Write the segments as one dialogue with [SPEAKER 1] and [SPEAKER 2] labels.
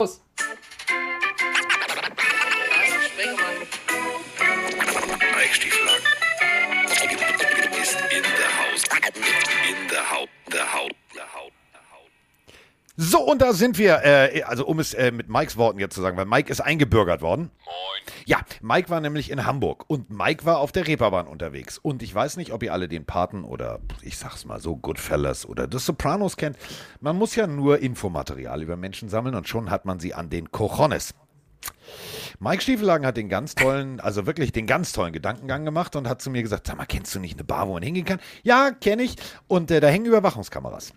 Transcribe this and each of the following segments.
[SPEAKER 1] Los.
[SPEAKER 2] Eichstieflagen ist in der Haus. In der Haut. Der Haut.
[SPEAKER 3] So, und da sind wir, äh, also um es äh, mit Mikes Worten jetzt zu sagen, weil Mike ist eingebürgert worden.
[SPEAKER 2] Moin.
[SPEAKER 3] Ja, Mike war nämlich in Hamburg und Mike war auf der Reeperbahn unterwegs. Und ich weiß nicht, ob ihr alle den Paten oder ich sag's mal so, Goodfellas oder The Sopranos kennt. Man muss ja nur Infomaterial über Menschen sammeln und schon hat man sie an den Cojones. Mike Stiefelhagen hat den ganz tollen, also wirklich den ganz tollen Gedankengang gemacht und hat zu mir gesagt: Sag mal, kennst du nicht eine Bar, wo man hingehen kann? Ja, kenne ich. Und äh, da hängen Überwachungskameras.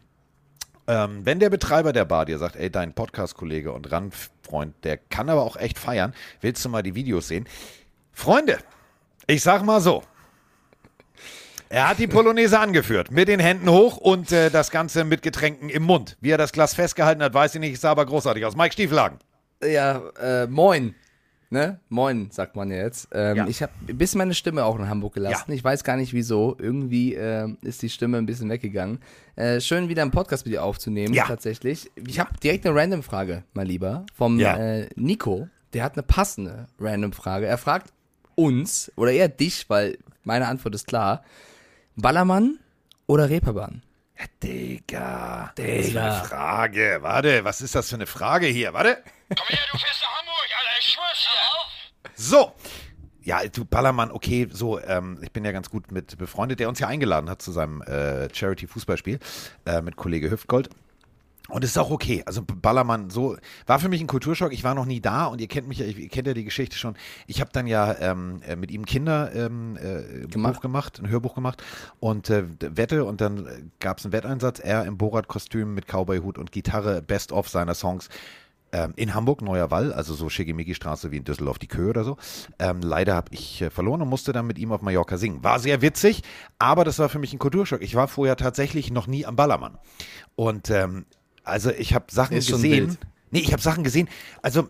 [SPEAKER 3] Ähm, wenn der Betreiber der Bar dir sagt, ey, dein Podcast-Kollege und Randfreund, der kann aber auch echt feiern, willst du mal die Videos sehen? Freunde, ich sag mal so. Er hat die Polonaise angeführt, mit den Händen hoch und äh, das Ganze mit Getränken im Mund. Wie er das Glas festgehalten hat, weiß ich nicht, sah aber großartig aus. Mike Stiefelhagen.
[SPEAKER 1] Ja, äh, moin. Ne? Moin, sagt man ja jetzt. Ähm,
[SPEAKER 3] Ja.
[SPEAKER 1] Ich habe ein bisschen meine Stimme auch in Hamburg gelassen.
[SPEAKER 3] Ja.
[SPEAKER 1] Ich weiß gar nicht wieso. Irgendwie ähm, ist die Stimme ein bisschen weggegangen. Äh, schön, wieder einen Podcast mit dir aufzunehmen,
[SPEAKER 3] Ja.
[SPEAKER 1] tatsächlich. Ich habe direkt eine Random-Frage, mein Lieber, vom
[SPEAKER 3] Ja.
[SPEAKER 1] äh, Nico. Der hat eine passende Random-Frage. Er fragt uns, oder eher dich, weil meine Antwort ist klar: Ballermann oder Reeperbahn?
[SPEAKER 3] Ja, Digga.
[SPEAKER 1] Digga.
[SPEAKER 3] Das ist eine Frage. Warte, was ist das für eine Frage hier? Warte.
[SPEAKER 2] Komm her, du fährst nach Hamburg, Alter. Ich schwör's dir.
[SPEAKER 3] So. Ja, du Ballermann, okay, so, ähm, ich bin ja ganz gut mit befreundet, der uns ja eingeladen hat zu seinem äh, Charity-Fußballspiel äh, mit Kollege Hüftgold. Und es ist auch okay. Also Ballermann, so war für mich ein Kulturschock. Ich war noch nie da und ihr kennt mich ja, ihr kennt ja die Geschichte schon. Ich habe dann ja ähm, äh, mit ihm Kinder ähm, äh,
[SPEAKER 1] Gemacht.
[SPEAKER 3] Buch gemacht, ein Hörbuch gemacht und äh, Wette und dann äh, gab es einen Wetteinsatz. Er im Borat-Kostüm mit Cowboy-Hut und Gitarre, Best of seiner Songs. Ähm, in Hamburg, Neuer Wall, also so Schickimicki-Straße wie in Düsseldorf die Köhe oder so. Ähm, leider habe ich äh, verloren und musste dann mit ihm auf Mallorca singen. War sehr witzig, aber das war für mich ein Kulturschock. Ich war vorher tatsächlich noch nie am Ballermann. Und ähm, also ich habe Sachen
[SPEAKER 1] Ist
[SPEAKER 3] gesehen. Nee, ich habe Sachen gesehen. Also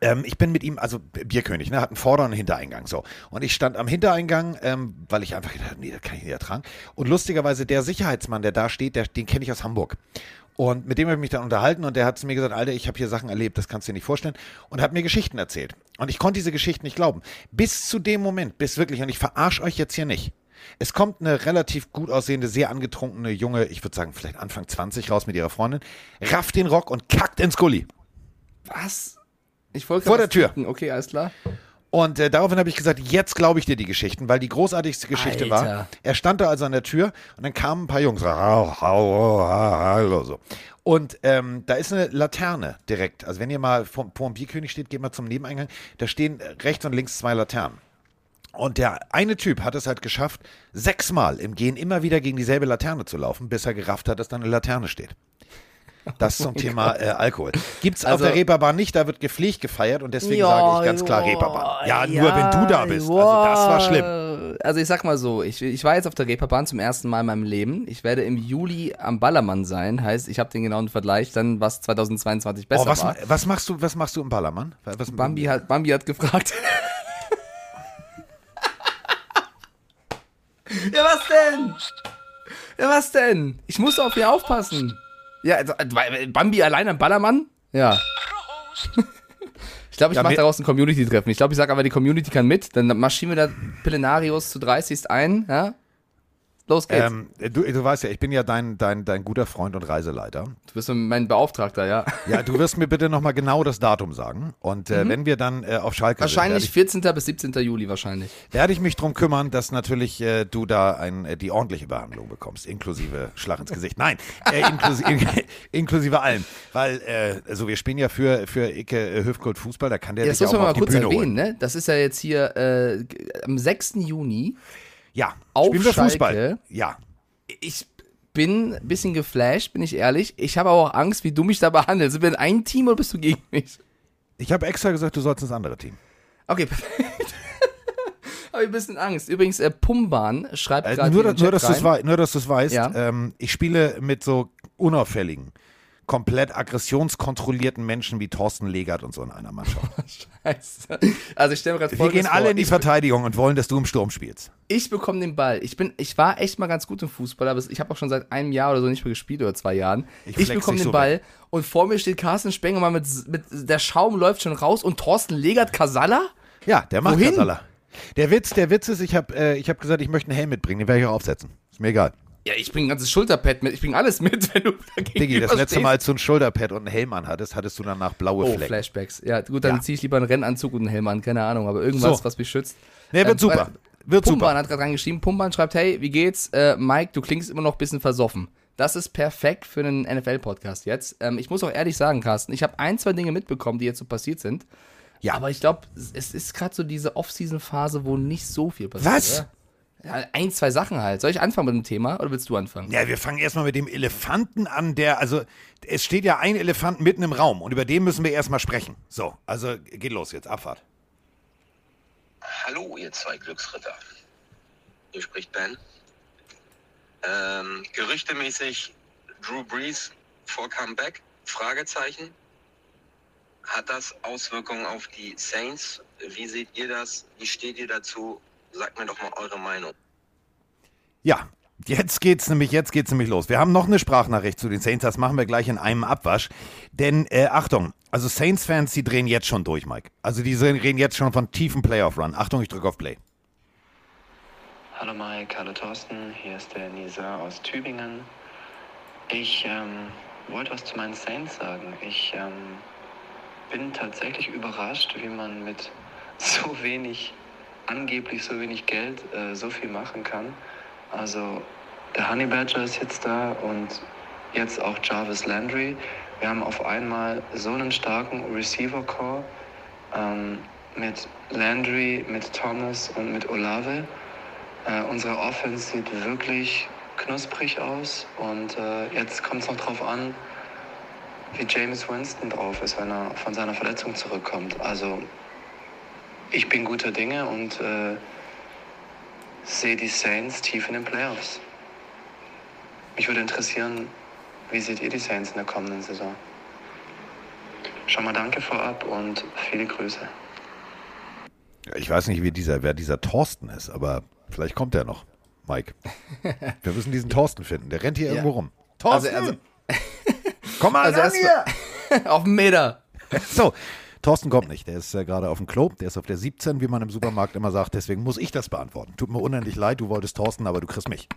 [SPEAKER 3] ähm, ich bin mit ihm, also Bierkönig, ne, hat einen Vorder- und Hintereingang, so. Und ich stand am Hintereingang, ähm, weil ich einfach gedacht habe, nee, das kann ich nicht ertragen. Und lustigerweise der Sicherheitsmann, der da steht, der, den kenne ich aus Hamburg. Und mit dem habe ich mich dann unterhalten und der hat zu mir gesagt, Alter, ich habe hier Sachen erlebt, das kannst du dir nicht vorstellen. Und hat mir Geschichten erzählt. Und ich konnte diese Geschichten nicht glauben. Bis zu dem Moment, bis wirklich, und ich verarsche euch jetzt hier nicht. Es kommt eine relativ gut aussehende, sehr angetrunkene junge, ich würde sagen vielleicht Anfang 20 raus mit ihrer Freundin, rafft den Rock und kackt ins Gully.
[SPEAKER 1] Was? Ich wollte
[SPEAKER 3] Vor der Tür.
[SPEAKER 1] Okay, alles klar.
[SPEAKER 3] Und äh, daraufhin habe ich gesagt, jetzt glaube ich dir die Geschichten, weil die großartigste Geschichte war,
[SPEAKER 1] Alter.
[SPEAKER 3] er stand da also an der Tür und dann kamen ein paar Jungs, hallo, so. Und ähm, da ist eine Laterne direkt. Also wenn ihr mal vor, vor dem Bierkönig steht, geht mal zum Nebeneingang. Da stehen rechts und links zwei Laternen. Und der eine Typ hat es halt geschafft, sechsmal im Gehen immer wieder gegen dieselbe Laterne zu laufen, bis er gerafft hat, dass da eine Laterne steht. Das zum Thema äh, Alkohol. Gibt's auf
[SPEAKER 1] Also-
[SPEAKER 3] der Reeperbahn nicht, da wird gepflegt gefeiert und deswegen
[SPEAKER 1] Ja,
[SPEAKER 3] sage ich ganz klar
[SPEAKER 1] ja,
[SPEAKER 3] Reeperbahn. Ja, nur wenn du da bist. Also das war schlimm.
[SPEAKER 1] Also ich sag mal so, ich, ich war jetzt auf der Reeperbahn zum ersten Mal in meinem Leben. Ich werde im Juli am Ballermann sein. Heißt, ich habe den genauen Vergleich, dann was 2022 besser
[SPEAKER 3] Oh, was,
[SPEAKER 1] war.
[SPEAKER 3] was machst du, was machst du im Ballermann? Was,
[SPEAKER 1] Bambi hat, Bambi hat gefragt. ja, was denn? Ja, was denn? Ich muss auf ihn aufpassen. Ja, also, äh, Bambi allein am Ballermann? Ja. Ich glaube, ich
[SPEAKER 3] Ja,
[SPEAKER 1] mache daraus ein Community-Treffen. Ich glaube, ich sage aber, die Community kann mit. Dann marschieren wir da Pillenarius zu 30 ein. Ja? Los geht's.
[SPEAKER 3] Ähm, du, du weißt ja, ich bin ja dein, dein, dein guter Freund und Reiseleiter.
[SPEAKER 1] du bist mein Beauftragter, ja.
[SPEAKER 3] Ja, du wirst mir bitte nochmal genau das Datum sagen. Und äh, wenn wir dann äh, auf Schalke
[SPEAKER 1] Wahrscheinlich
[SPEAKER 3] sind,
[SPEAKER 1] 14. bis 17. Juli wahrscheinlich.
[SPEAKER 3] werde ich, werde ich mich drum kümmern, dass natürlich äh, du da ein, äh, die ordentliche Behandlung bekommst, inklusive Schlag ins Gesicht. Nein, äh, inklusive, in, inklusive allem. Weil, äh, also wir spielen ja für, für Icke Hüftgold Fußball, da kann der
[SPEAKER 1] Ja, das
[SPEAKER 3] dich
[SPEAKER 1] muss
[SPEAKER 3] auch
[SPEAKER 1] man
[SPEAKER 3] mal
[SPEAKER 1] mal
[SPEAKER 3] auf die
[SPEAKER 1] kurz
[SPEAKER 3] Bühne
[SPEAKER 1] erwähnen,
[SPEAKER 3] holen.
[SPEAKER 1] ne? Das ist ja jetzt hier äh, am 6. Juni.
[SPEAKER 3] Ja,
[SPEAKER 1] Auf
[SPEAKER 3] spielen wir
[SPEAKER 1] Schalke.
[SPEAKER 3] Fußball. Ja.
[SPEAKER 1] Ich bin ein bisschen geflasht, bin ich ehrlich. Ich habe aber auch Angst, wie du mich da behandelst. Sind wir in ein Team oder bist du gegen mich?
[SPEAKER 3] Ich habe extra gesagt, du sollst ins andere Team.
[SPEAKER 1] Okay, perfekt. habe ich ein bisschen Angst. Übrigens, äh, Pumban schreibt
[SPEAKER 3] Äh,
[SPEAKER 1] gerade
[SPEAKER 3] nur, nur, dass du es weißt,
[SPEAKER 1] Ja.
[SPEAKER 3] ähm, ich spiele mit so unauffälligen, komplett aggressionskontrollierten Menschen wie Thorsten Legert und so in einer Mannschaft.
[SPEAKER 1] Scheiße. Also ich stelle mir gerade
[SPEAKER 3] Wir gehen alle
[SPEAKER 1] vor.
[SPEAKER 3] in die
[SPEAKER 1] ich,
[SPEAKER 3] Verteidigung und wollen, dass du im Sturm spielst.
[SPEAKER 1] ich bekomme den Ball. Ich bin, ich war echt mal ganz gut im Fußball, aber ich habe auch schon seit einem Jahr oder so nicht mehr gespielt oder zwei Jahren.
[SPEAKER 3] Ich
[SPEAKER 1] Ich, bekomme den
[SPEAKER 3] so
[SPEAKER 1] Ball und vor mir steht Carsten Spengemann mit, mit der Schaum läuft schon raus und Thorsten Legert Kasala.
[SPEAKER 3] Ja, der macht
[SPEAKER 1] Wohin?
[SPEAKER 3] alle. Der Witz, der Witz ist, ich habe äh, ich hab gesagt, ich möchte einen Helm mitbringen, den werde ich auch aufsetzen. Ist mir egal.
[SPEAKER 1] Ja, ich bringe ein ganzes Schulterpad mit. Ich bringe alles mit, wenn du dagegen
[SPEAKER 3] Diggi, das letzte Mal, als du ein Schulterpad und einen Helm anhattest, hattest du danach blaue
[SPEAKER 1] Oh,
[SPEAKER 3] Flecken.
[SPEAKER 1] Flashbacks. Ja, gut, dann
[SPEAKER 3] Ja.
[SPEAKER 1] ziehe ich lieber einen Rennanzug und einen Helm an, keine Ahnung, aber irgendwas,
[SPEAKER 3] So.
[SPEAKER 1] was mich schützt.
[SPEAKER 3] Nee, wird
[SPEAKER 1] Ähm,
[SPEAKER 3] super. Wird
[SPEAKER 1] Pumban
[SPEAKER 3] super.
[SPEAKER 1] hat gerade reingeschrieben, Pumban schreibt, hey, wie geht's? Äh, Mike, du klingst immer noch ein bisschen versoffen. Das ist perfekt für einen NFL-Podcast jetzt. Ähm, ich muss auch ehrlich sagen, Carsten, ich habe ein, zwei Dinge mitbekommen, die jetzt so passiert sind.
[SPEAKER 3] Ja.
[SPEAKER 1] Aber ich glaube, es ist gerade so diese Off-Season-Phase, wo nicht so viel passiert.
[SPEAKER 3] Was?
[SPEAKER 1] Oder? Ja, ein, zwei Sachen halt. Soll ich anfangen mit dem Thema oder willst du anfangen?
[SPEAKER 3] Ja, wir fangen erstmal mit dem Elefanten an, der, also es steht ja ein Elefant mitten im Raum und über den müssen wir erstmal sprechen. So, also geht los jetzt, Abfahrt.
[SPEAKER 4] Hallo, ihr zwei Glücksritter. Hier spricht Ben. Ähm, gerüchtemäßig Drew Brees vor Comeback? Fragezeichen. Hat das Auswirkungen auf die Saints? Wie seht ihr das? Wie steht ihr dazu? Sagt mir doch mal eure Meinung.
[SPEAKER 3] Ja, jetzt geht's nämlich, jetzt geht's nämlich los. Wir haben noch eine Sprachnachricht zu den Saints, das machen wir gleich in einem Abwasch. Denn, äh, Achtung, also Saints-Fans, die drehen jetzt schon durch, Mike. Also die reden jetzt schon von tiefen Playoff-Run. Achtung, ich drücke auf Play.
[SPEAKER 5] Hallo Mike, hallo Thorsten, hier ist der Nisa aus Tübingen. Ich ähm, wollte was zu meinen Saints sagen. Ich ähm, bin tatsächlich überrascht, wie man mit so wenig, angeblich so wenig Geld, äh, so viel machen kann. Also der Honey Badger ist jetzt da und jetzt auch Jarvis Landry. Wir haben auf einmal so einen starken Receiver-Core ähm, mit Landry, mit Thomas und mit Olave. Äh, unsere Offense sieht wirklich knusprig aus und äh, jetzt kommt es noch drauf an, wie James Winston drauf ist, wenn er von seiner Verletzung zurückkommt. Also ich bin guter Dinge und äh, sehe die Saints tief in den Playoffs. Mich würde interessieren, wie seht ihr die Saints in der kommenden Saison? Schon mal danke vorab und viele Grüße.
[SPEAKER 3] Ja, Ich weiß nicht, wie dieser, wer dieser Thorsten ist, aber vielleicht kommt er noch, Mike. Wir müssen diesen Thorsten finden. Der rennt hier irgendwo rum.
[SPEAKER 1] Also,
[SPEAKER 3] Thorsten!
[SPEAKER 1] also,
[SPEAKER 3] Komm mal
[SPEAKER 1] also
[SPEAKER 3] ran hier!
[SPEAKER 1] auf den Meter.
[SPEAKER 3] So, Thorsten kommt nicht. Der ist äh, gerade auf dem Klo. Der ist auf der 17, wie man im Supermarkt immer sagt. Deswegen muss ich das beantworten. Tut mir unendlich leid, du wolltest Thorsten, aber du kriegst mich.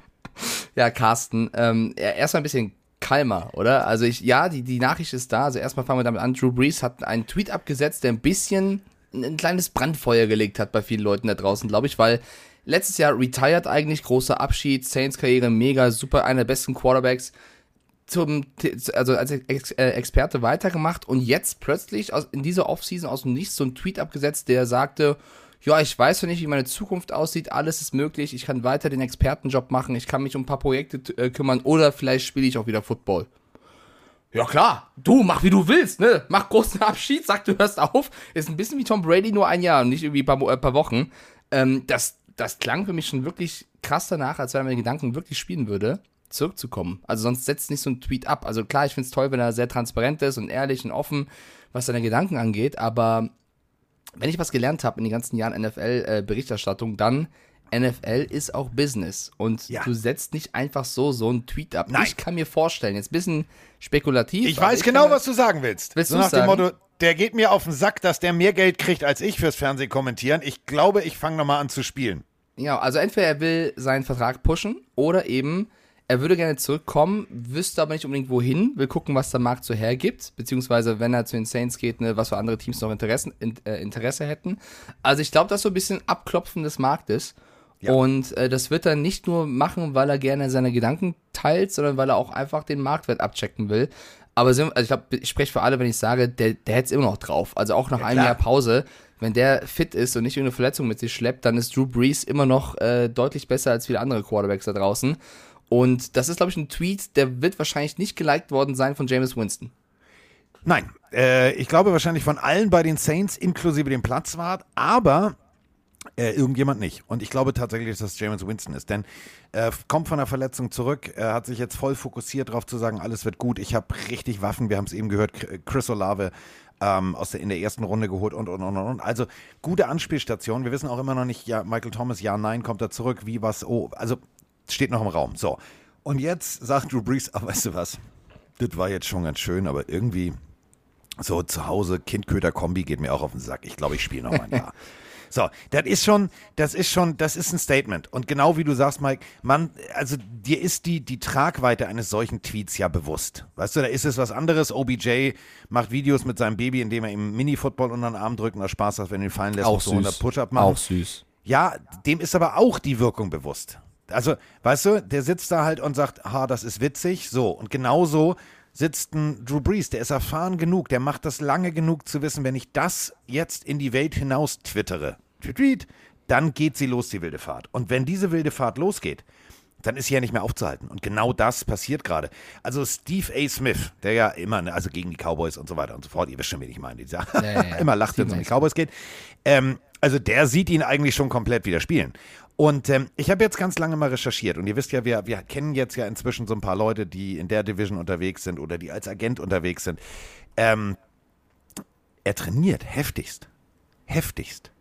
[SPEAKER 1] Ja, Carsten, ähm, ja, erstmal ein bisschen kalmer, oder? Also ich, ja, die, die Nachricht ist da. Also erstmal fangen wir damit an. Drew Brees hat einen Tweet abgesetzt, der ein bisschen ein, ein kleines Brandfeuer gelegt hat bei vielen Leuten da draußen, glaube ich, weil letztes Jahr retired eigentlich, großer Abschied, Saints Karriere mega, super, einer der besten Quarterbacks zum, also als Ex äh, Experte weitergemacht und jetzt plötzlich aus, in dieser Offseason aus dem Nichts so ein Tweet abgesetzt, der sagte, ja, ich weiß ja nicht, wie meine Zukunft aussieht, alles ist möglich, ich kann weiter den Expertenjob machen, ich kann mich um ein paar Projekte äh, kümmern oder vielleicht spiele ich auch wieder Football. Ja klar, du mach wie du willst, ne? Mach großen Abschied, sag du hörst auf. Ist ein bisschen wie Tom Brady nur ein Jahr und nicht irgendwie ein paar, äh, paar Wochen. Ähm, das, das klang für mich schon wirklich krass danach, als wenn er meine Gedanken wirklich spielen würde, zurückzukommen. Also sonst setzt nicht so ein Tweet ab. Also klar, ich find's toll, wenn er sehr transparent ist und ehrlich und offen, was seine Gedanken angeht, aber wenn ich was gelernt habe in den ganzen Jahren NFL-Berichterstattung, dann NFL ist auch Business. Und
[SPEAKER 3] Ja.
[SPEAKER 1] du setzt nicht einfach so so einen Tweet ab.
[SPEAKER 3] Nein.
[SPEAKER 1] Ich kann mir vorstellen, jetzt ein bisschen spekulativ.
[SPEAKER 3] Ich weiß
[SPEAKER 1] kann
[SPEAKER 3] genau, was du sagen willst.
[SPEAKER 1] Willst
[SPEAKER 3] so nach dem
[SPEAKER 1] sagen?
[SPEAKER 3] Motto, der geht mir auf den Sack, dass der mehr Geld kriegt als ich fürs Fernsehen kommentieren. Ich glaube, ich fange nochmal an zu spielen.
[SPEAKER 1] Ja, also entweder er will seinen Vertrag pushen oder eben er würde gerne zurückkommen, wüsste aber nicht unbedingt wohin, will gucken, was der Markt so hergibt, beziehungsweise wenn er zu den Saints geht, ne, was für andere Teams noch Interessen, in, äh, Interesse hätten. Also ich glaube, das ist so ein bisschen Abklopfen des Marktes.
[SPEAKER 3] Ja.
[SPEAKER 1] Und äh, das wird er nicht nur machen, weil er gerne seine Gedanken teilt, sondern weil er auch einfach den Marktwert abchecken will. Aber also ich glaube, ich spreche für alle, wenn ich sage, der, der hätte es immer noch drauf. Also auch nach einem
[SPEAKER 3] klar.
[SPEAKER 1] Jahr Pause, wenn der fit ist und nicht irgendeine Verletzung mit sich schleppt, dann ist Drew Brees immer noch äh, deutlich besser als viele andere Quarterbacks da draußen. Und das ist, glaube ich, ein Tweet, der wird wahrscheinlich nicht geliked worden sein von Jameis Winston.
[SPEAKER 3] Nein, äh, ich glaube wahrscheinlich von allen bei den Saints, inklusive dem Platzwart, aber Äh, irgendjemand nicht. Und ich glaube tatsächlich, dass das James Winston ist. Denn er kommt von der Verletzung zurück. Er hat sich jetzt voll fokussiert darauf zu sagen, alles wird gut. Ich habe richtig Waffen. Wir haben es eben gehört. Chris Olave ähm, aus der, in der ersten Runde geholt und, und, und, und. Also gute Anspielstation. Wir wissen auch immer noch nicht, ja, Michael Thomas, ja, nein, kommt er zurück, wie, was, oh. Also steht noch im Raum. So. Und jetzt sagt Drew Brees, aber weißt du was? Das war jetzt schon ganz schön, aber irgendwie so zu Hause Kindköder-Kombi geht mir auch auf den Sack. Ich glaube, ich spiele noch mal ein Jahr. So, das ist schon, das ist schon, das ist ein Statement. Und genau wie du sagst, Mike, man, also dir ist die, die Tragweite eines solchen Tweets ja bewusst. Weißt du, da ist es was anderes. OBJ macht Videos mit seinem Baby, indem er ihm Mini-Football unter den Arm drückt und er Spaß hat, wenn er ihn fallen lässt,
[SPEAKER 1] Auch
[SPEAKER 3] so 100
[SPEAKER 1] süß.
[SPEAKER 3] Push-Up machen.
[SPEAKER 1] Auch süß.
[SPEAKER 3] Ja, dem ist aber auch die Wirkung bewusst. Also, weißt du, der sitzt da halt und sagt, ha, das ist witzig, so. Und genauso sitzt ein Drew Brees, der ist erfahren genug, der macht das lange genug zu wissen, wenn ich das jetzt in die Welt hinaus twittere, tweet, tweet, dann geht sie los, die wilde Fahrt. Und wenn diese wilde Fahrt losgeht, dann ist sie ja nicht mehr aufzuhalten. Und genau das passiert gerade. Also Steve A. Smith, der ja immer, ne, also gegen die Cowboys und so weiter und so fort, ihr wisst schon, wen ich meine, dieser
[SPEAKER 1] Ja, ja, ja.
[SPEAKER 3] immer lacht, wenn es um die Cowboys geht. Ähm, also der sieht ihn eigentlich schon komplett wieder spielen. Und ähm, ich habe jetzt ganz lange mal recherchiert und ihr wisst ja, wir, wir kennen jetzt ja inzwischen so ein paar Leute, die in der Division unterwegs sind oder die als Agent unterwegs sind. Ähm, er trainiert heftigst. Heftigst.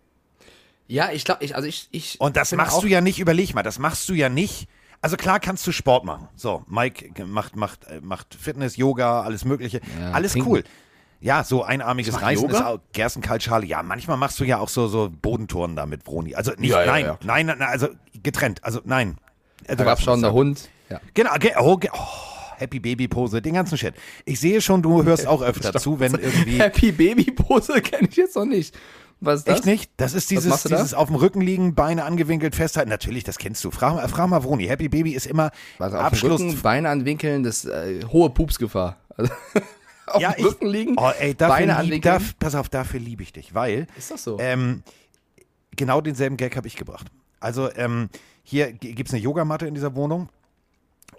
[SPEAKER 1] Ja, ich glaube, ich, also ich, ich.
[SPEAKER 3] Und das machst du ja nicht, überleg mal, das machst du ja nicht. Also klar kannst du Sport machen. So, Mike macht, macht, äh, macht Fitness, Yoga, alles Mögliche.
[SPEAKER 1] Ja,
[SPEAKER 3] alles
[SPEAKER 1] trinken.
[SPEAKER 3] cool. Ja, so einarmiges Reißen
[SPEAKER 1] Yoga?
[SPEAKER 3] ist auch Gerstenkaltschale. Ja, manchmal machst du ja auch so, so Bodentouren da mit Broni. Also nicht,
[SPEAKER 1] Ja, ja,
[SPEAKER 3] nein,
[SPEAKER 1] ja.
[SPEAKER 3] nein, nein, also getrennt. Also nein. Also,
[SPEAKER 1] Herabschauender Hund. Ja.
[SPEAKER 3] Genau, ge oh, ge oh, Happy Baby Pose, den ganzen Shit. Ich sehe schon, du hörst auch öfter zu, wenn irgendwie.
[SPEAKER 1] Happy Baby Pose kenne ich jetzt noch nicht. Was ist das?
[SPEAKER 3] Echt nicht? Das ist dieses,
[SPEAKER 1] da?
[SPEAKER 3] dieses auf dem Rücken liegen, Beine angewinkelt festhalten. Natürlich, das kennst du. Frag, mal- frag mal Vroni. Happy Baby ist immer
[SPEAKER 1] auf
[SPEAKER 3] Abschluss.
[SPEAKER 1] dem Rücken, Beine anwinkeln, das äh, hohe Pupsgefahr. Also, auf
[SPEAKER 3] ja,
[SPEAKER 1] dem
[SPEAKER 3] ich,
[SPEAKER 1] Rücken liegen,
[SPEAKER 3] Oh, ey, dafür
[SPEAKER 1] Beine
[SPEAKER 3] lieb, darf, pass auf, dafür liebe ich dich, weil
[SPEAKER 1] ist das so?
[SPEAKER 3] ähm, genau denselben Gag habe ich gebracht. Also ähm, hier gibt es eine Yogamatte in dieser Wohnung.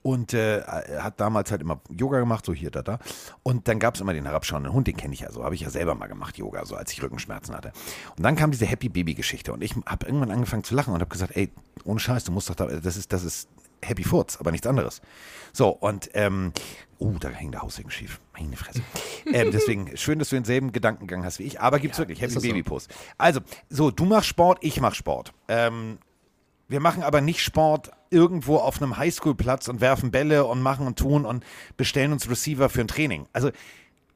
[SPEAKER 3] Und äh, er hat damals halt immer Yoga gemacht, so hier, da, da. Und dann gab es immer den herabschauenden Hund, den kenne ich ja so, habe ich ja selber mal gemacht, Yoga, so als ich Rückenschmerzen hatte. Und dann kam diese Happy Baby Geschichte und ich habe irgendwann angefangen zu lachen und habe gesagt, ey, ohne Scheiß, du musst doch da, das ist, das ist Happy Furz, aber nichts anderes. So, und, ähm, uh, da hängt der Haussegen schief. Meine Fresse. ähm, deswegen, schön, dass du denselben Gedankengang hast wie ich, aber gibt's wirklich Happy
[SPEAKER 1] so?
[SPEAKER 3] Baby Post. Also, so, du machst Sport, ich mach Sport. Ähm, wir machen aber nicht Sport irgendwo auf einem Highschool-Platz und werfen Bälle und machen und tun und bestellen uns Receiver für ein Training. Also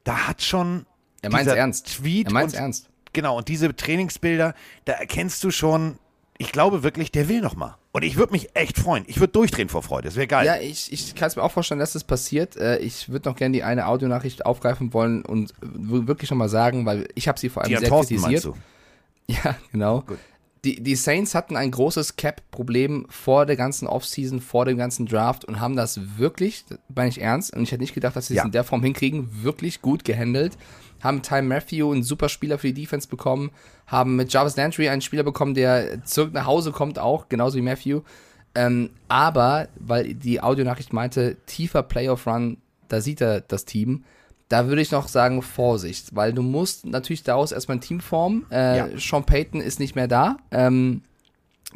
[SPEAKER 3] da hat schon
[SPEAKER 1] Er meint's ernst.
[SPEAKER 3] Tweet
[SPEAKER 1] Er meint's
[SPEAKER 3] und,
[SPEAKER 1] ernst.
[SPEAKER 3] Genau, und diese Trainingsbilder, da erkennst du schon, ich glaube wirklich, der will noch mal. Und ich würde mich echt freuen. Ich würde durchdrehen vor Freude. Das wäre geil.
[SPEAKER 1] Ja, ich, ich kann es mir auch vorstellen, dass das passiert. Äh, Ich würde noch gerne die eine Audionachricht aufgreifen wollen und w- wirklich nochmal sagen, weil ich habe sie vor allem
[SPEAKER 3] Die
[SPEAKER 1] sehr
[SPEAKER 3] Thorsten
[SPEAKER 1] kritisiert.
[SPEAKER 3] meinst du?
[SPEAKER 1] Ja, genau.
[SPEAKER 3] Gut.
[SPEAKER 1] Die, die Saints hatten ein großes Cap-Problem vor der ganzen Offseason, vor dem ganzen Draft und haben das wirklich, meine ich ernst, und ich hätte nicht gedacht, dass sie es
[SPEAKER 3] Ja.
[SPEAKER 1] in der Form hinkriegen, wirklich gut gehandelt. Haben Ty Matthew, einen super Spieler für die Defense bekommen, haben mit Jarvis Landry einen Spieler bekommen, der zurück nach Hause kommt auch, genauso wie Matthew. Ähm, aber, weil die Audionachricht meinte, tiefer Playoff-Run, da sieht er das Team. Da würde ich noch sagen, Vorsicht, weil du musst natürlich daraus erstmal ein Team formen. Äh,
[SPEAKER 3] Ja.
[SPEAKER 1] Sean Payton ist nicht mehr da. Ähm,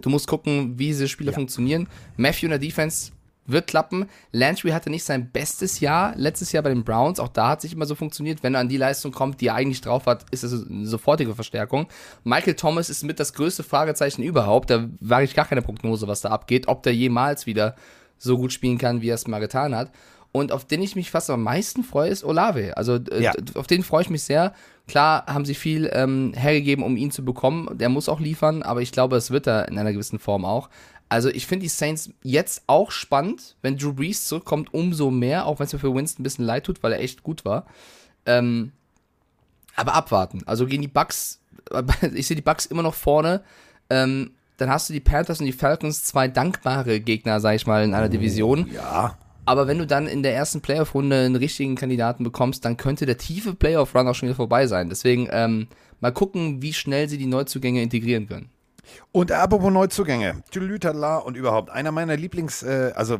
[SPEAKER 1] du musst gucken, wie diese Spieler
[SPEAKER 3] Ja.
[SPEAKER 1] funktionieren. Matthew in der Defense wird klappen. Landry hatte nicht sein bestes Jahr letztes Jahr bei den Browns. Auch da hat sich immer so funktioniert. Wenn er an die Leistung kommt, die er eigentlich drauf hat, ist es eine sofortige Verstärkung. Michael Thomas ist mit das größte Fragezeichen überhaupt. Da wage ich gar keine Prognose, was da abgeht. Ob der jemals wieder so gut spielen kann, wie er es mal getan hat. Und auf den ich mich fast am meisten freue, ist Olave. Also
[SPEAKER 3] Ja.
[SPEAKER 1] auf den freue ich mich sehr. Klar haben sie viel ähm, hergegeben, um ihn zu bekommen. Der muss auch liefern, aber ich glaube, es wird er in einer gewissen Form auch. Also ich finde die Saints jetzt auch spannend, wenn Drew Brees zurückkommt, umso mehr, auch wenn es mir für Winston ein bisschen leid tut, weil er echt gut war. Ähm, aber abwarten. Also gegen die Bucks, ich sehe die Bucks immer noch vorne. Ähm, dann hast du die Panthers und die Falcons, zwei dankbare Gegner, sag ich mal, in einer Division.
[SPEAKER 3] Ja.
[SPEAKER 1] Aber wenn du dann in der ersten Playoff-Runde einen richtigen Kandidaten bekommst, dann könnte der tiefe Playoff-Run auch schon wieder vorbei sein. Deswegen ähm, mal gucken, wie schnell sie die Neuzugänge integrieren können.
[SPEAKER 3] Und apropos Neuzugänge, Tülütala und überhaupt, einer meiner Lieblings, äh, also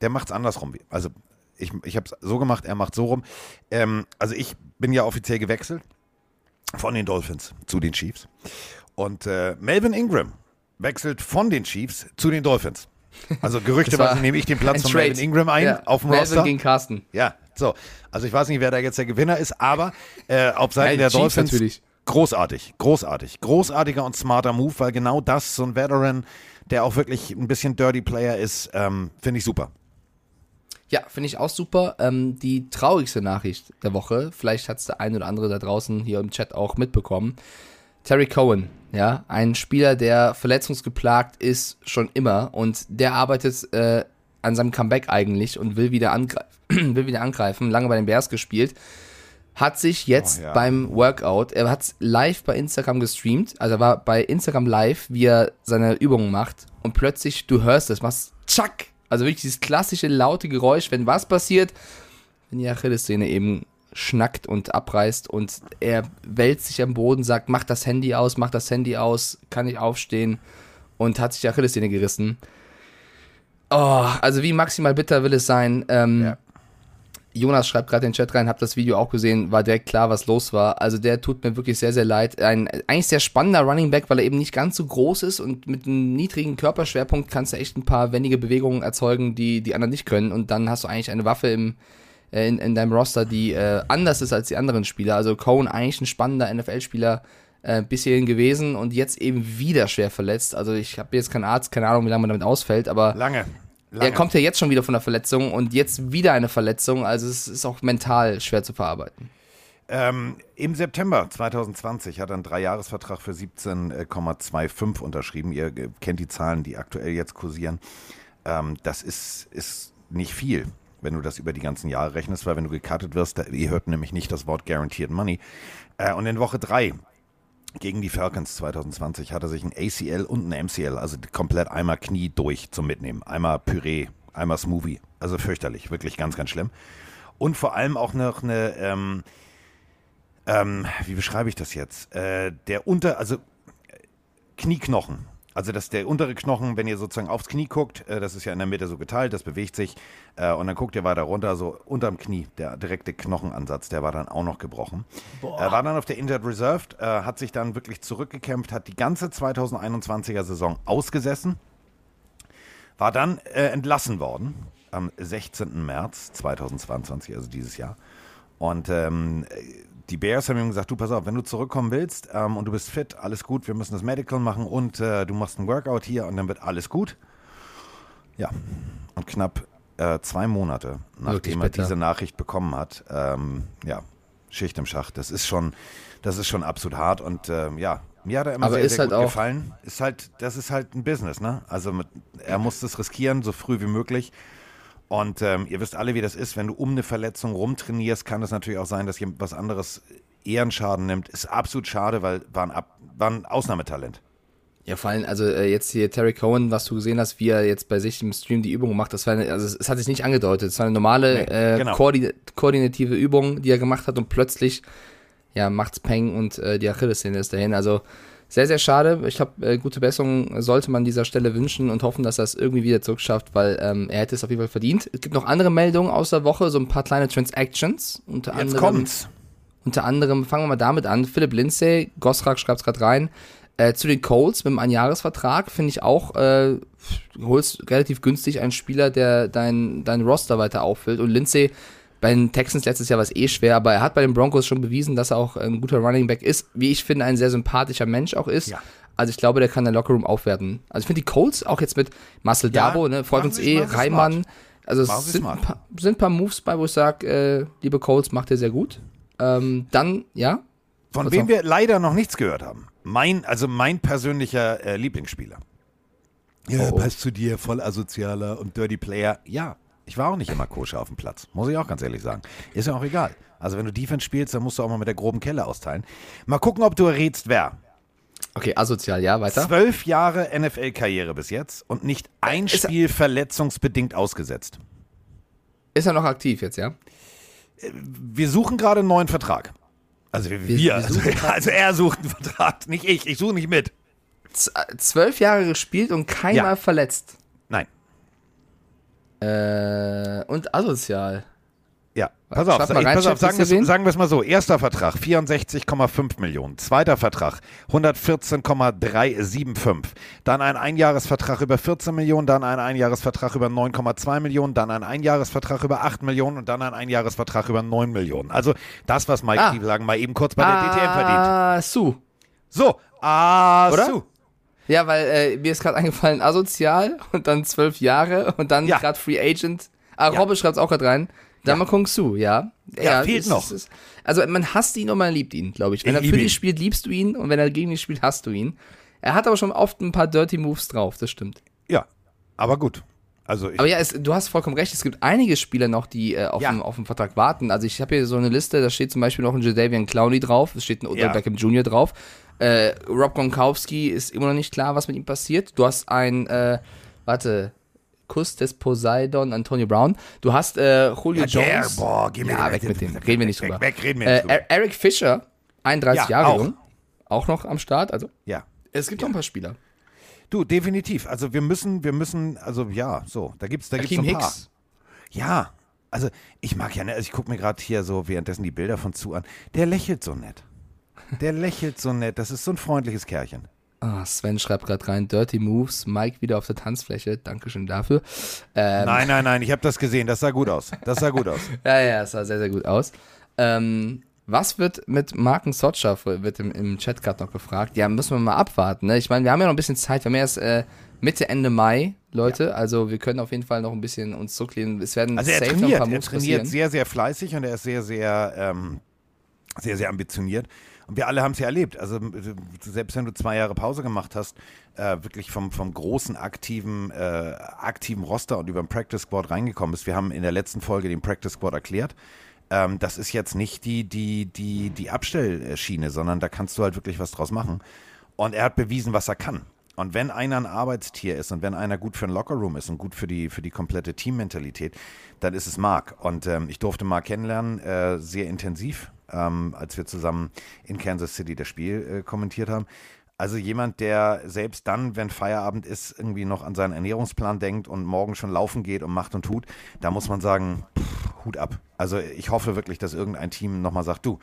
[SPEAKER 3] der macht's andersrum. Also ich, ich habe es so gemacht, er macht so rum. Ähm, also ich bin ja offiziell gewechselt von den Dolphins zu den Chiefs. Und äh, Melvin Ingram wechselt von den Chiefs zu den Dolphins. Also
[SPEAKER 1] Das
[SPEAKER 3] gerüchteweise nehme ich den Platz von. Melvin Ingram ein
[SPEAKER 1] Ja,
[SPEAKER 3] auf dem
[SPEAKER 1] Melvin
[SPEAKER 3] Roster.
[SPEAKER 1] gegen Carsten.
[SPEAKER 3] Ja, so. Also ich weiß nicht, wer da jetzt der Gewinner ist, aber äh, auf Seiten
[SPEAKER 1] Ja,
[SPEAKER 3] der
[SPEAKER 1] Chiefs
[SPEAKER 3] Dolphins
[SPEAKER 1] natürlich.
[SPEAKER 3] Großartig, großartig, großartiger und smarter Move, weil genau das, so ein Veteran, der auch wirklich ein bisschen Dirty Player ist, ähm, finde ich super.
[SPEAKER 1] Ja, finde ich auch super. Ähm, die traurigste Nachricht der Woche, vielleicht hat es der ein oder andere da draußen hier im Chat auch mitbekommen. Terry Cohen, ja, ein Spieler, der verletzungsgeplagt ist schon immer und der arbeitet äh, an seinem Comeback eigentlich und will wieder, will wieder angreifen, lange bei den Bears gespielt, hat sich jetzt
[SPEAKER 3] Oh, ja.
[SPEAKER 1] beim Workout, er hat live bei Instagram gestreamt, also er war bei Instagram live, wie er seine Übungen macht und plötzlich, du hörst es, machst tschack, also wirklich dieses klassische laute Geräusch, wenn was passiert, wenn die Achillessehne eben schnackt und abreißt und er wälzt sich am Boden, sagt, mach das Handy aus, mach das Handy aus, kann ich aufstehen und hat sich die Achillessehne gerissen. Oh, also wie maximal bitter will es sein. Ähm,
[SPEAKER 3] Ja.
[SPEAKER 1] Jonas schreibt gerade in den Chat rein, hab das Video auch gesehen, war direkt klar, was los war. Also der tut mir wirklich sehr, sehr leid. Ein eigentlich sehr spannender Running Back, weil er eben nicht ganz so groß ist und mit einem niedrigen Körperschwerpunkt kannst du echt ein paar wendige Bewegungen erzeugen, die die anderen nicht können. Und dann hast du eigentlich eine Waffe im, äh, in, in deinem Roster, die äh, anders ist als die anderen Spieler. Also Cohen eigentlich ein spannender NFL-Spieler äh, bis hierhin gewesen und jetzt eben wieder schwer verletzt. Also ich habe jetzt keinen Arzt, keine Ahnung, wie lange man damit ausfällt, aber
[SPEAKER 3] Lange. Lange.
[SPEAKER 1] er kommt ja jetzt schon wieder von der Verletzung und jetzt wieder eine Verletzung. Also es ist auch mental schwer zu verarbeiten.
[SPEAKER 3] Ähm, Im September 2020 hat er einen Dreijahresvertrag für 17,25 unterschrieben. Ihr äh, kennt die Zahlen, die aktuell jetzt kursieren. Ähm, das ist, ist nicht viel, wenn du das über die ganzen Jahre rechnest, weil wenn du gecuttet wirst, da, ihr hört nämlich nicht das Wort Guaranteed Money. Äh, und in Woche drei gegen die Falcons 2020 hat er sich ein ACL und ein MCL, also komplett einmal Knie durch zum Mitnehmen. Einmal Püree, einmal Smoothie. Also fürchterlich, wirklich ganz, ganz schlimm. Und vor allem auch noch eine, ähm, ähm, wie beschreibe ich das jetzt? Äh, der unter, also äh, Knieknochen. Also dass der untere Knochen, wenn ihr sozusagen aufs Knie guckt, äh, das ist ja in der Mitte so geteilt, das bewegt sich äh, und dann guckt ihr weiter runter, so unterm Knie, der direkte Knochenansatz, der war dann auch noch gebrochen. Er war dann auf der Injured Reserved, äh, hat sich dann wirklich zurückgekämpft, hat die ganze 2021er Saison ausgesessen, war dann äh, entlassen worden am 16. März 2022, also dieses Jahr. Und ähm, die Bears haben ihm gesagt, du pass auf, wenn du zurückkommen willst ähm, und du bist fit, alles gut, wir müssen das Medical machen und äh, du machst ein Workout hier und dann wird alles gut. Ja, und knapp äh, zwei Monate, nachdem er diese Nachricht bekommen hat, ähm, ja, Schicht im Schacht. Das ist schon, das ist schon absolut hart und ähm, ja, mir hat er immer
[SPEAKER 1] Aber
[SPEAKER 3] sehr,
[SPEAKER 1] ist
[SPEAKER 3] sehr
[SPEAKER 1] halt
[SPEAKER 3] gut
[SPEAKER 1] auch-
[SPEAKER 3] gefallen. Ist halt, das ist halt ein Business, ne? Also mit, er muss das riskieren, so früh wie möglich. Und ähm, ihr wisst alle, wie das ist, wenn du um eine Verletzung rumtrainierst, kann es natürlich auch sein, dass jemand was anderes eher einen Schaden nimmt. Ist absolut schade, weil war ein, Ab war ein Ausnahmetalent.
[SPEAKER 1] Ja, vor allem, also äh, jetzt hier Terry Cohen, was du gesehen hast, wie er jetzt bei sich im Stream die Übung macht, das war eine, also es, es hat sich nicht angedeutet, es war eine normale
[SPEAKER 3] Nee,
[SPEAKER 1] äh,
[SPEAKER 3] genau.
[SPEAKER 1] koordin koordinative Übung, die er gemacht hat und plötzlich ja, macht's Peng und äh, die Achillessehne ist dahin. Also sehr, sehr schade. Ich glaube, äh, gute Besserung sollte man dieser Stelle wünschen und hoffen, dass er es irgendwie wieder zurückschafft, weil ähm, er hätte es auf jeden Fall verdient. Es gibt noch andere Meldungen aus der Woche, so ein paar kleine Transactions. Unter
[SPEAKER 3] Jetzt
[SPEAKER 1] anderem,
[SPEAKER 3] kommt's.
[SPEAKER 1] unter anderem, fangen wir mal damit an, Philipp Lindsay, Gosrak schreibt es gerade rein, äh, zu den Colts mit einem Einjahresvertrag, finde ich auch, äh, du holst relativ günstig einen Spieler, der dein, dein Roster weiter auffüllt. Und Lindsay, bei den Texans letztes Jahr war es eh schwer, aber er hat bei den Broncos schon bewiesen, dass er auch ein guter Running Back ist, wie ich finde, ein sehr sympathischer Mensch auch ist.
[SPEAKER 3] Ja.
[SPEAKER 1] Also ich glaube, der kann den Lockerroom aufwerten. Also ich finde die Colts auch jetzt mit Marcel
[SPEAKER 3] Ja,
[SPEAKER 1] Dabo, ne,
[SPEAKER 3] machen
[SPEAKER 1] uns eh, Reimann. Also es sind paar, sind paar Moves bei, wo ich sage, äh, liebe Colts, macht ihr sehr gut. Ähm, dann, ja,
[SPEAKER 3] Von wem
[SPEAKER 1] noch?
[SPEAKER 3] wir leider noch nichts gehört haben. Mein, also mein persönlicher äh, Lieblingsspieler. Ja,
[SPEAKER 1] Oh, oh.
[SPEAKER 3] passt zu dir, voll asozialer und Dirty Player. Ja, ich war auch nicht immer koscher auf dem Platz, muss ich auch ganz ehrlich sagen. Ist ja auch egal. Also wenn du Defense spielst, dann musst du auch mal mit der groben Kelle austeilen. Mal gucken, ob du errätst, wer.
[SPEAKER 1] okay, asozial, ja, weiter.
[SPEAKER 3] Zwölf Jahre NFL-Karriere bis jetzt und nicht ein
[SPEAKER 1] Ist er-
[SPEAKER 3] Spiel verletzungsbedingt ausgesetzt.
[SPEAKER 1] Ist er noch aktiv jetzt, ja?
[SPEAKER 3] Wir suchen gerade einen neuen Vertrag. Also wir, wir,
[SPEAKER 1] wir
[SPEAKER 3] also, also er sucht einen Vertrag, nicht ich. Ich suche nicht mit.
[SPEAKER 1] Z äh, zwölf Jahre gespielt und keinmal
[SPEAKER 3] Ja.
[SPEAKER 1] verletzt.
[SPEAKER 3] Nein.
[SPEAKER 1] Äh, und asozial.
[SPEAKER 3] Ja, pass auf, ich,
[SPEAKER 1] rein,
[SPEAKER 3] pass auf sagen, wir sagen wir es mal so. Erster Vertrag 64,5 Millionen. Zweiter Vertrag 114,375. Dann ein Einjahresvertrag über 14 Millionen, dann ein Einjahresvertrag über 9,2 Millionen, dann ein Einjahresvertrag über 8 Millionen und dann ein Einjahresvertrag über 9 Millionen. Also das, was Mike
[SPEAKER 1] Ah.
[SPEAKER 3] Stiefelhagen mal eben kurz bei der DTM verdient.
[SPEAKER 1] Ah, Su.
[SPEAKER 3] So, ah,
[SPEAKER 1] Oder?
[SPEAKER 3] so.
[SPEAKER 1] Ja, weil äh, mir ist gerade eingefallen, asozial und dann zwölf Jahre und dann
[SPEAKER 3] Ja.
[SPEAKER 1] gerade Free Agent. Ah,
[SPEAKER 3] Ja.
[SPEAKER 1] Robbe schreibt auch gerade rein. Dama Kung Su, ja.
[SPEAKER 3] Ja, fehlt
[SPEAKER 1] es-
[SPEAKER 3] noch.
[SPEAKER 1] ist- also man hasst ihn und man liebt ihn, glaube ich. Wenn
[SPEAKER 3] Ich
[SPEAKER 1] er für dich spielt, liebst du ihn und wenn er gegen dich spielt, hast du ihn. Er hat aber schon oft ein paar Dirty Moves drauf, das stimmt.
[SPEAKER 3] Ja, aber gut. Also ich,
[SPEAKER 1] Aber ja, es, du hast vollkommen recht. Es gibt einige Spieler noch, die äh, auf,
[SPEAKER 3] Ja.
[SPEAKER 1] den, auf den Vertrag warten. Also ich habe hier so eine Liste, da steht zum Beispiel noch ein Jadavian Clowney drauf, es steht ein Odell
[SPEAKER 3] Ja.
[SPEAKER 1] Beckham Jr. drauf. Äh, Rob Gronkowski ist immer noch nicht klar, was mit ihm passiert. Du hast ein, äh, warte, Kuss des Poseidon, Antonio Brown. Du hast äh, Julio
[SPEAKER 3] Ja, der,
[SPEAKER 1] Jones.
[SPEAKER 3] boah, geh mir
[SPEAKER 1] ja, weg mit dem. Reden wir nicht drüber.
[SPEAKER 3] weg, reden wir
[SPEAKER 1] äh,
[SPEAKER 3] nicht drüber.
[SPEAKER 1] Er- Eric Fischer, 31
[SPEAKER 3] Ja,
[SPEAKER 1] Jahre
[SPEAKER 3] auch.
[SPEAKER 1] jung. Auch noch am Start. Also
[SPEAKER 3] ja.
[SPEAKER 1] es gibt noch ein paar Spieler.
[SPEAKER 3] Du, definitiv. Also wir müssen, wir müssen, also ja, so, da gibt's, da gibt's ein paar.
[SPEAKER 1] Hicks.
[SPEAKER 3] Ja, also ich mag ja, ne, also ich gucke mir gerade hier so währenddessen die Bilder von zu an. Der lächelt so nett. Der lächelt so nett. Das ist so ein freundliches Kerlchen.
[SPEAKER 1] Ah, Sven schreibt gerade rein, Dirty Moves, Mike wieder auf der Tanzfläche. Dankeschön dafür. Ähm,
[SPEAKER 3] Nein, nein, nein, ich habe das gesehen. Das sah gut aus. Das sah gut aus.
[SPEAKER 1] Ja, ja, es sah sehr, sehr gut aus. Ähm, was wird mit Marken Sotscha, wird im, im Chat gerade noch gefragt. Ja, müssen wir mal abwarten. Ne? Ich meine, wir haben ja noch ein bisschen Zeit. Wir haben ja erst äh, Mitte, Ende Mai, Leute. Also wir können auf jeden Fall noch ein bisschen uns zurücklehnen. Es werden
[SPEAKER 3] Also er
[SPEAKER 1] safe noch ein
[SPEAKER 3] trainiert,
[SPEAKER 1] paar
[SPEAKER 3] er
[SPEAKER 1] Moves
[SPEAKER 3] trainiert
[SPEAKER 1] passieren.
[SPEAKER 3] sehr, sehr fleißig und er ist sehr, sehr, ähm, sehr, sehr ambitioniert. Und wir alle haben es ja erlebt. Also selbst wenn du zwei Jahre Pause gemacht hast, äh, wirklich vom, vom großen aktiven, äh, aktiven Roster und über den Practice Squad reingekommen bist. Wir haben in der letzten Folge den Practice Squad erklärt. Ähm, das ist jetzt nicht die, die, die, die Abstellschiene, sondern da kannst du halt wirklich was draus machen. Und er hat bewiesen, was er kann. Und wenn einer ein Arbeitstier ist und wenn einer gut für den Lockerroom ist und gut für die, für die komplette Teammentalität, dann ist es Mark. Und ähm, ich durfte Mark kennenlernen, äh, sehr intensiv, ähm, als wir zusammen in Kansas City das Spiel äh, kommentiert haben. Also jemand, der selbst dann, wenn Feierabend ist, irgendwie noch an seinen Ernährungsplan denkt und morgen schon laufen geht und macht und tut, da muss man sagen, pff, Hut ab. Also ich hoffe wirklich, dass irgendein Team nochmal sagt, du,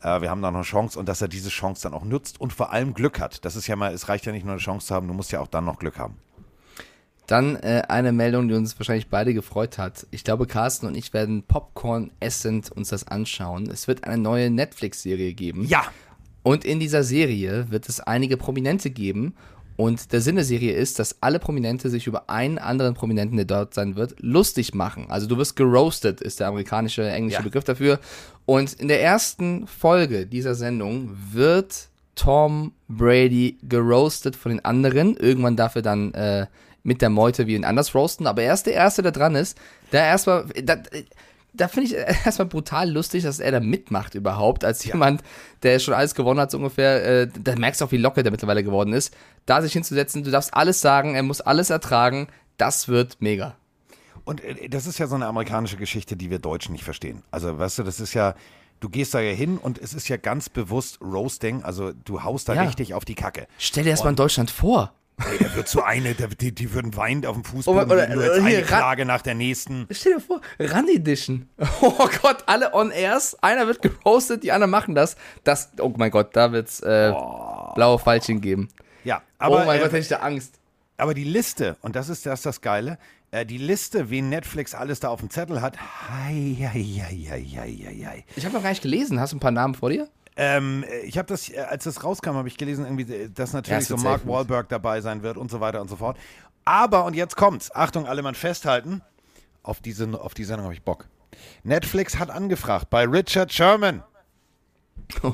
[SPEAKER 3] äh, wir haben da noch eine Chance und dass er diese Chance dann auch nutzt und vor allem Glück hat. Das ist ja mal, es reicht ja nicht nur eine Chance zu haben, du musst ja auch dann noch Glück haben.
[SPEAKER 1] Dann äh, eine Meldung, die uns wahrscheinlich beide gefreut hat. Ich glaube, Carsten und ich werden Popcorn essend uns das anschauen. Es wird eine neue Netflix-Serie geben.
[SPEAKER 3] Ja,
[SPEAKER 1] Und in dieser Serie wird es einige Prominente geben. Und der Sinn der Serie ist, dass alle Prominente sich über einen anderen Prominenten, der dort sein wird, lustig machen. Also du wirst geroastet, ist der amerikanische, englische
[SPEAKER 3] Ja.
[SPEAKER 1] Begriff dafür. Und in der ersten Folge dieser Sendung wird Tom Brady geroastet von den anderen. Irgendwann darf er dann äh, mit der Meute wie ihn anders roasten. Aber er ist der Erste, der dran ist. Da erstmal, da, da finde ich erstmal brutal lustig, dass er da mitmacht überhaupt, als jemand, der schon alles gewonnen hat, so ungefähr. Äh, da merkst du auch, wie locker der mittlerweile geworden ist. Da sich hinzusetzen, du darfst alles sagen, er muss alles ertragen. Das wird mega.
[SPEAKER 3] Und äh, das ist ja so eine amerikanische Geschichte, die wir Deutschen nicht verstehen. Also, weißt du, das ist ja, du gehst da ja hin und es ist ja ganz bewusst Roasting, also du haust da
[SPEAKER 1] Ja.
[SPEAKER 3] richtig auf die Kacke.
[SPEAKER 1] Stell dir das mal in Deutschland vor.
[SPEAKER 3] Ey, da wird so eine, da- die, die würden weinend auf dem Fußboden
[SPEAKER 1] Oder- oder-
[SPEAKER 3] liegen, nur jetzt
[SPEAKER 1] hier,
[SPEAKER 3] eine Klage nach der nächsten.
[SPEAKER 1] Stell dir vor, Run Edition. Oh Gott, alle on airs. Einer wird geroastet, die anderen machen das. Das, oh mein Gott, da wird's äh, blaue Pfeilchen geben.
[SPEAKER 3] Ja, aber,
[SPEAKER 1] oh mein
[SPEAKER 3] äh,
[SPEAKER 1] Gott, hätte ich da Angst.
[SPEAKER 3] aber die Liste, und das ist das, das Geile, äh, die Liste, wen Netflix alles da auf dem Zettel hat, hei, hei, hei, hei, hei, hei.
[SPEAKER 1] Ich habe noch gar nicht gelesen. Hast du ein paar Namen vor dir?
[SPEAKER 3] Ähm, ich habe das, äh, als das rauskam, habe ich gelesen, irgendwie, äh, dass natürlich so Mark Wahlberg dabei sein wird und so weiter und so fort. Aber, und jetzt kommt's, Achtung, alle mal festhalten, auf diese, auf die Sendung habe ich Bock. Netflix hat angefragt bei Richard Sherman.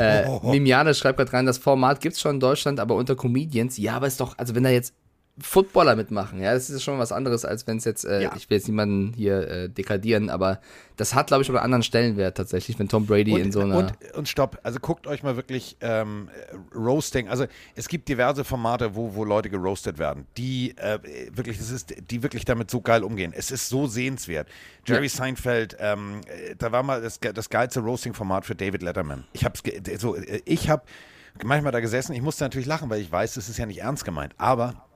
[SPEAKER 1] Äh, Mimiane schreibt gerade rein, das Format gibt's schon in Deutschland, aber unter Comedians. Ja, aber ist doch, also wenn da jetzt Footballer mitmachen, ja, das ist schon was anderes, als wenn es jetzt, äh,
[SPEAKER 3] Ja.
[SPEAKER 1] ich will jetzt niemanden hier äh, dekadieren, aber das hat, glaube ich, aber einen anderen Stellenwert tatsächlich, wenn Tom Brady in so einer.
[SPEAKER 3] und, und stopp, also guckt euch mal wirklich ähm, äh, Roasting, also es gibt diverse Formate, wo, wo Leute geroastet werden, die äh, wirklich, das ist, die wirklich damit so geil umgehen. Es ist so sehenswert. Jerry
[SPEAKER 1] Ja.
[SPEAKER 3] Seinfeld, ähm, äh, da war mal das, das geilste Roasting-Format für David Letterman. Ich hab's, so, äh, ich habe manchmal da gesessen, ich musste natürlich lachen, weil ich weiß, es ist ja nicht ernst gemeint, aber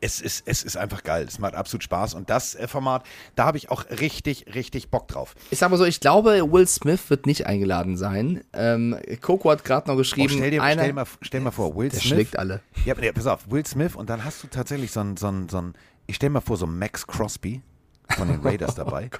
[SPEAKER 3] es ist, es ist einfach geil. Es macht absolut Spaß. Und das äh, Format, da habe ich auch richtig, richtig Bock drauf.
[SPEAKER 1] Ich sag mal so, ich glaube, Will Smith wird nicht eingeladen sein. Ähm, Coco hat gerade noch
[SPEAKER 3] Oh,
[SPEAKER 1] geschrieben,
[SPEAKER 3] stell, dir,
[SPEAKER 1] einer,
[SPEAKER 3] stell, mal, stell mal vor, Will
[SPEAKER 1] der
[SPEAKER 3] Smith.
[SPEAKER 1] schlägt alle.
[SPEAKER 3] Ja, nee, pass auf, Will Smith und dann hast du tatsächlich so einen, so einen, so einen ich stell mal vor, so einen Max Crosby von den Raiders dabei.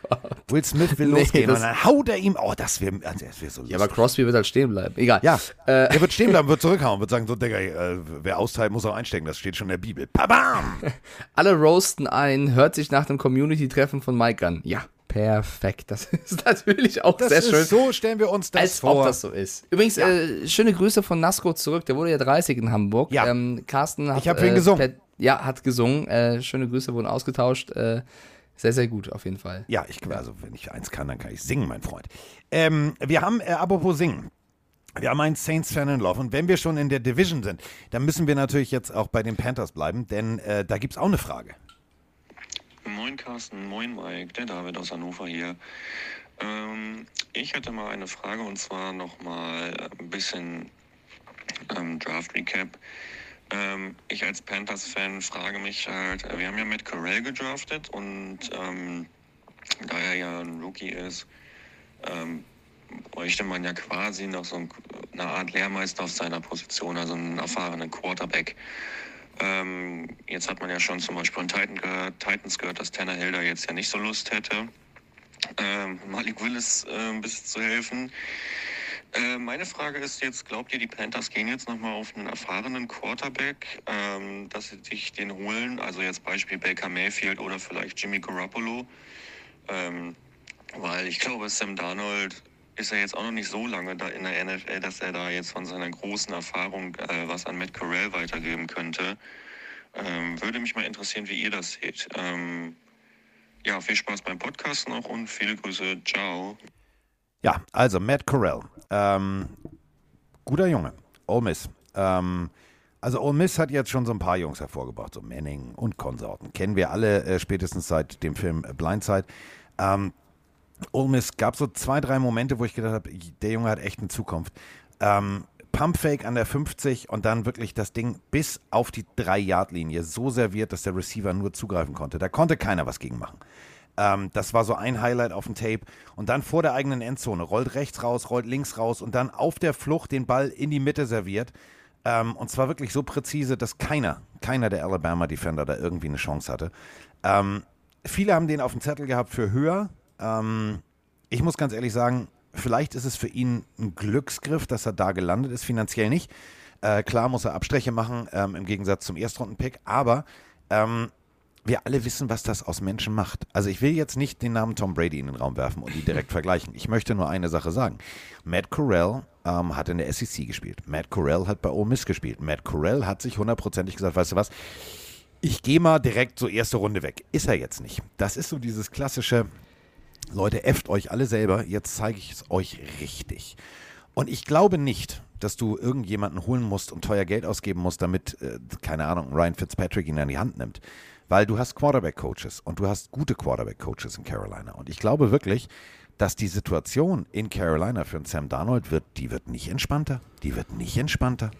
[SPEAKER 3] Will Smith will
[SPEAKER 1] Oh Nee,
[SPEAKER 3] losgehen und dann haut er ihm, oh, das wäre also, wär so
[SPEAKER 1] Ja, aber
[SPEAKER 3] lustig.
[SPEAKER 1] Crosby wird halt stehen bleiben. Egal.
[SPEAKER 3] Ja,
[SPEAKER 1] Äh,
[SPEAKER 3] er wird stehen bleiben, wird zurückhauen, wird sagen, so, Digga, äh, wer austeilt, muss auch einstecken, das steht schon in der Bibel. Pabam!
[SPEAKER 1] alle roasten ein, hört sich nach dem Community-Treffen von Mike an. Ja, perfekt. Das ist natürlich auch
[SPEAKER 3] Das
[SPEAKER 1] sehr
[SPEAKER 3] ist
[SPEAKER 1] schön.
[SPEAKER 3] so, stellen wir uns das
[SPEAKER 1] als
[SPEAKER 3] vor.
[SPEAKER 1] ob das so ist. Übrigens, äh, schöne Grüße von Nasco zurück. Der wurde ja 30 in Hamburg.
[SPEAKER 3] Ja.
[SPEAKER 1] Ähm, Carsten hat,
[SPEAKER 3] Ich hab ihn gesungen.
[SPEAKER 1] per- ja, hat gesungen. Äh, schöne Grüße wurden ausgetauscht. Sehr, sehr gut auf jeden Fall.
[SPEAKER 3] Ja, ich, also wenn ich eins kann, dann kann ich singen, mein Freund. Ähm, wir haben, äh, apropos singen, wir haben einen Saints-Fan in Love und wenn wir schon in der Division sind, dann müssen wir natürlich jetzt auch bei den Panthers bleiben, denn äh, da gibt es auch eine Frage.
[SPEAKER 6] Moin Carsten, moin Mike, der David aus Hannover hier. Ähm, ich hätte mal eine Frage und zwar nochmal ein bisschen ähm, Draft Recap. Ähm, ich als Panthers-Fan frage mich halt, äh, wir haben ja Matt Corell gedraftet und ähm, da er ja ein Rookie ist, ähm, bräuchte man ja quasi noch so ein, eine Art Lehrmeister auf seiner Position, also einen erfahrenen Quarterback. Ähm, jetzt hat man ja schon zum Beispiel von Titan gehört, Titans gehört, dass Tanner Hilda jetzt ja nicht so Lust hätte, ähm, Malik Willis äh, ein bisschen zu helfen. Äh, meine Frage ist jetzt, glaubt ihr, die Panthers gehen jetzt nochmal auf einen erfahrenen Quarterback, ähm, dass sie sich den holen? Also jetzt Beispiel Baker Mayfield oder vielleicht Jimmy Garoppolo. Ähm, weil ich glaube, Sam Darnold ist ja jetzt auch noch nicht so lange da in der NFL, dass er da jetzt von seiner großen Erfahrung äh, was an Matt Corral weitergeben könnte. Ähm, würde mich mal interessieren, wie ihr das seht. Ähm, ja, viel Spaß beim Podcast noch und viele Grüße. Ciao.
[SPEAKER 3] Ja, also Matt Corral, ähm, guter Junge, Ole Miss. Ähm, also Ole Miss hat jetzt schon so ein paar Jungs hervorgebracht, so Manning und Konsorten. Kennen wir alle äh, spätestens seit dem Film Blindside. Ähm, Ole Miss gab so zwei, drei Momente, wo ich gedacht habe, der Junge hat echt eine Zukunft. Ähm, Pumpfake an der 50 und dann wirklich das Ding bis auf die 3-Yard-Linie so serviert, dass der Receiver nur zugreifen konnte. Da konnte keiner was gegen machen. Ähm, das war so ein Highlight auf dem Tape. Und dann vor der eigenen Endzone, rollt rechts raus, rollt links raus und dann auf der Flucht den Ball in die Mitte serviert. Ähm, und zwar wirklich so präzise, dass keiner, keiner der Alabama Defender da irgendwie eine Chance hatte. Ähm, viele haben den auf dem Zettel gehabt für höher. Ähm, ich muss ganz ehrlich sagen, vielleicht ist es für ihn ein Glücksgriff, dass er da gelandet ist, finanziell nicht. Äh, klar muss er Abstriche machen, ähm, im Gegensatz zum Erstrunden-Pick, aber ähm, wir alle wissen, was das aus Menschen macht. Also ich will jetzt nicht den Namen Tom Brady in den Raum werfen und ihn direkt vergleichen. Ich möchte nur eine Sache sagen. Matt Corral ähm, hat in der SEC gespielt. Matt Corral hat bei Ole Miss gespielt. Matt Corral hat sich hundertprozentig gesagt, weißt du was, ich gehe mal direkt so erste Runde weg. Ist er jetzt nicht. Das ist so dieses klassische, Leute, äfft euch alle selber, jetzt zeige ich es euch richtig. Und ich glaube nicht, dass du irgendjemanden holen musst und teuer Geld ausgeben musst, damit, äh, keine Ahnung, Ryan Fitzpatrick ihn an die Hand nimmt. Weil du hast Quarterback-Coaches und du hast gute Quarterback-Coaches in Carolina. Und ich glaube wirklich, dass die Situation in Carolina für einen Sam Darnold wird, die wird nicht entspannter. Die wird nicht entspannter.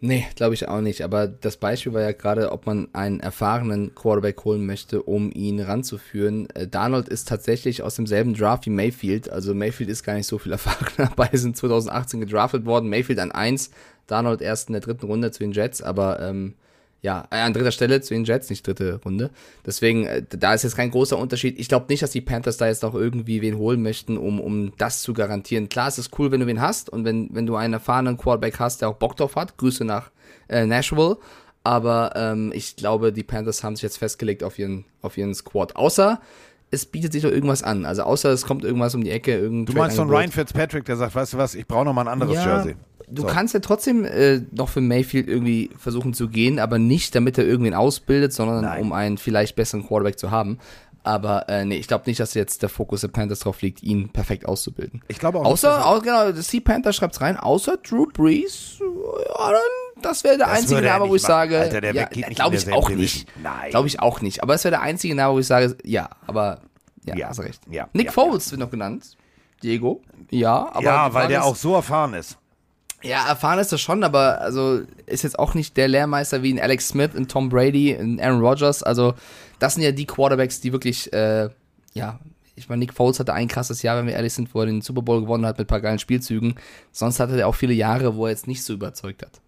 [SPEAKER 1] Nee, glaube ich auch nicht. Aber das Beispiel war ja gerade, ob man einen erfahrenen Quarterback holen möchte, um ihn ranzuführen. Äh, Darnold ist tatsächlich aus demselben Draft wie Mayfield. Also Mayfield ist gar nicht so viel erfahrener. Beide sind 2018 gedraftet worden. Mayfield an 1, Darnold erst in der dritten Runde zu den Jets. Aber ähm, ja, äh, an dritter Stelle zu den Jets, nicht dritte Runde. Deswegen, äh, da ist jetzt kein großer Unterschied. Ich glaube nicht, dass die Panthers da jetzt noch irgendwie wen holen möchten, um, um das zu garantieren. Klar, es ist cool, wenn du wen hast und wenn, wenn du einen erfahrenen Quarterback hast, der auch Bock drauf hat. Grüße nach äh, Nashville. Aber ähm, ich glaube, die Panthers haben sich jetzt festgelegt auf ihren, auf ihren Squad. Außer es bietet sich doch irgendwas an. Also außer es kommt irgendwas um die Ecke.
[SPEAKER 3] Du meinst von. Ryan Fitzpatrick, der sagt, weißt du was, ich brauche noch mal ein anderes
[SPEAKER 1] Ja,
[SPEAKER 3] Jersey.
[SPEAKER 1] Du
[SPEAKER 3] So.
[SPEAKER 1] kannst ja trotzdem äh, noch für Mayfield irgendwie versuchen zu gehen, aber nicht, damit er irgendwen ausbildet, sondern
[SPEAKER 3] Nein.
[SPEAKER 1] um einen vielleicht besseren Quarterback zu haben. Aber äh, nee, ich glaube nicht, dass jetzt der Fokus der Panthers drauf liegt, ihn perfekt auszubilden.
[SPEAKER 3] Ich glaube auch nicht,
[SPEAKER 1] Außer,
[SPEAKER 3] dass er-
[SPEAKER 1] au, genau, Sea Panther schreibt's rein, außer Drew Brees, ja, dann, das wäre der
[SPEAKER 3] Das
[SPEAKER 1] einzige Name, wo ich sage,
[SPEAKER 3] machen. Alter, der
[SPEAKER 1] ja, glaube ich auch nicht.
[SPEAKER 3] Nein.
[SPEAKER 1] Glaube ich auch nicht. Aber es wäre der einzige Name, wo ich sage, ja, aber ja,
[SPEAKER 3] Ja,
[SPEAKER 1] hast recht.
[SPEAKER 3] ja,
[SPEAKER 1] Nick
[SPEAKER 3] ja,
[SPEAKER 1] Foles wird noch genannt. Diego. Ja, aber
[SPEAKER 3] ja, weil der
[SPEAKER 1] ist-
[SPEAKER 3] auch so erfahren ist.
[SPEAKER 1] Ja, erfahren ist er schon, aber also ist jetzt auch nicht der Lehrmeister wie ein Alex Smith, ein Tom Brady, ein Aaron Rodgers. Also das sind ja die Quarterbacks, die wirklich, äh, ja, ich meine, Nick Foles hatte ein krasses Jahr, wenn wir ehrlich sind, wo er den Super Bowl gewonnen hat mit ein paar geilen Spielzügen. Sonst hatte er auch viele Jahre, wo er jetzt nicht so überzeugt hat.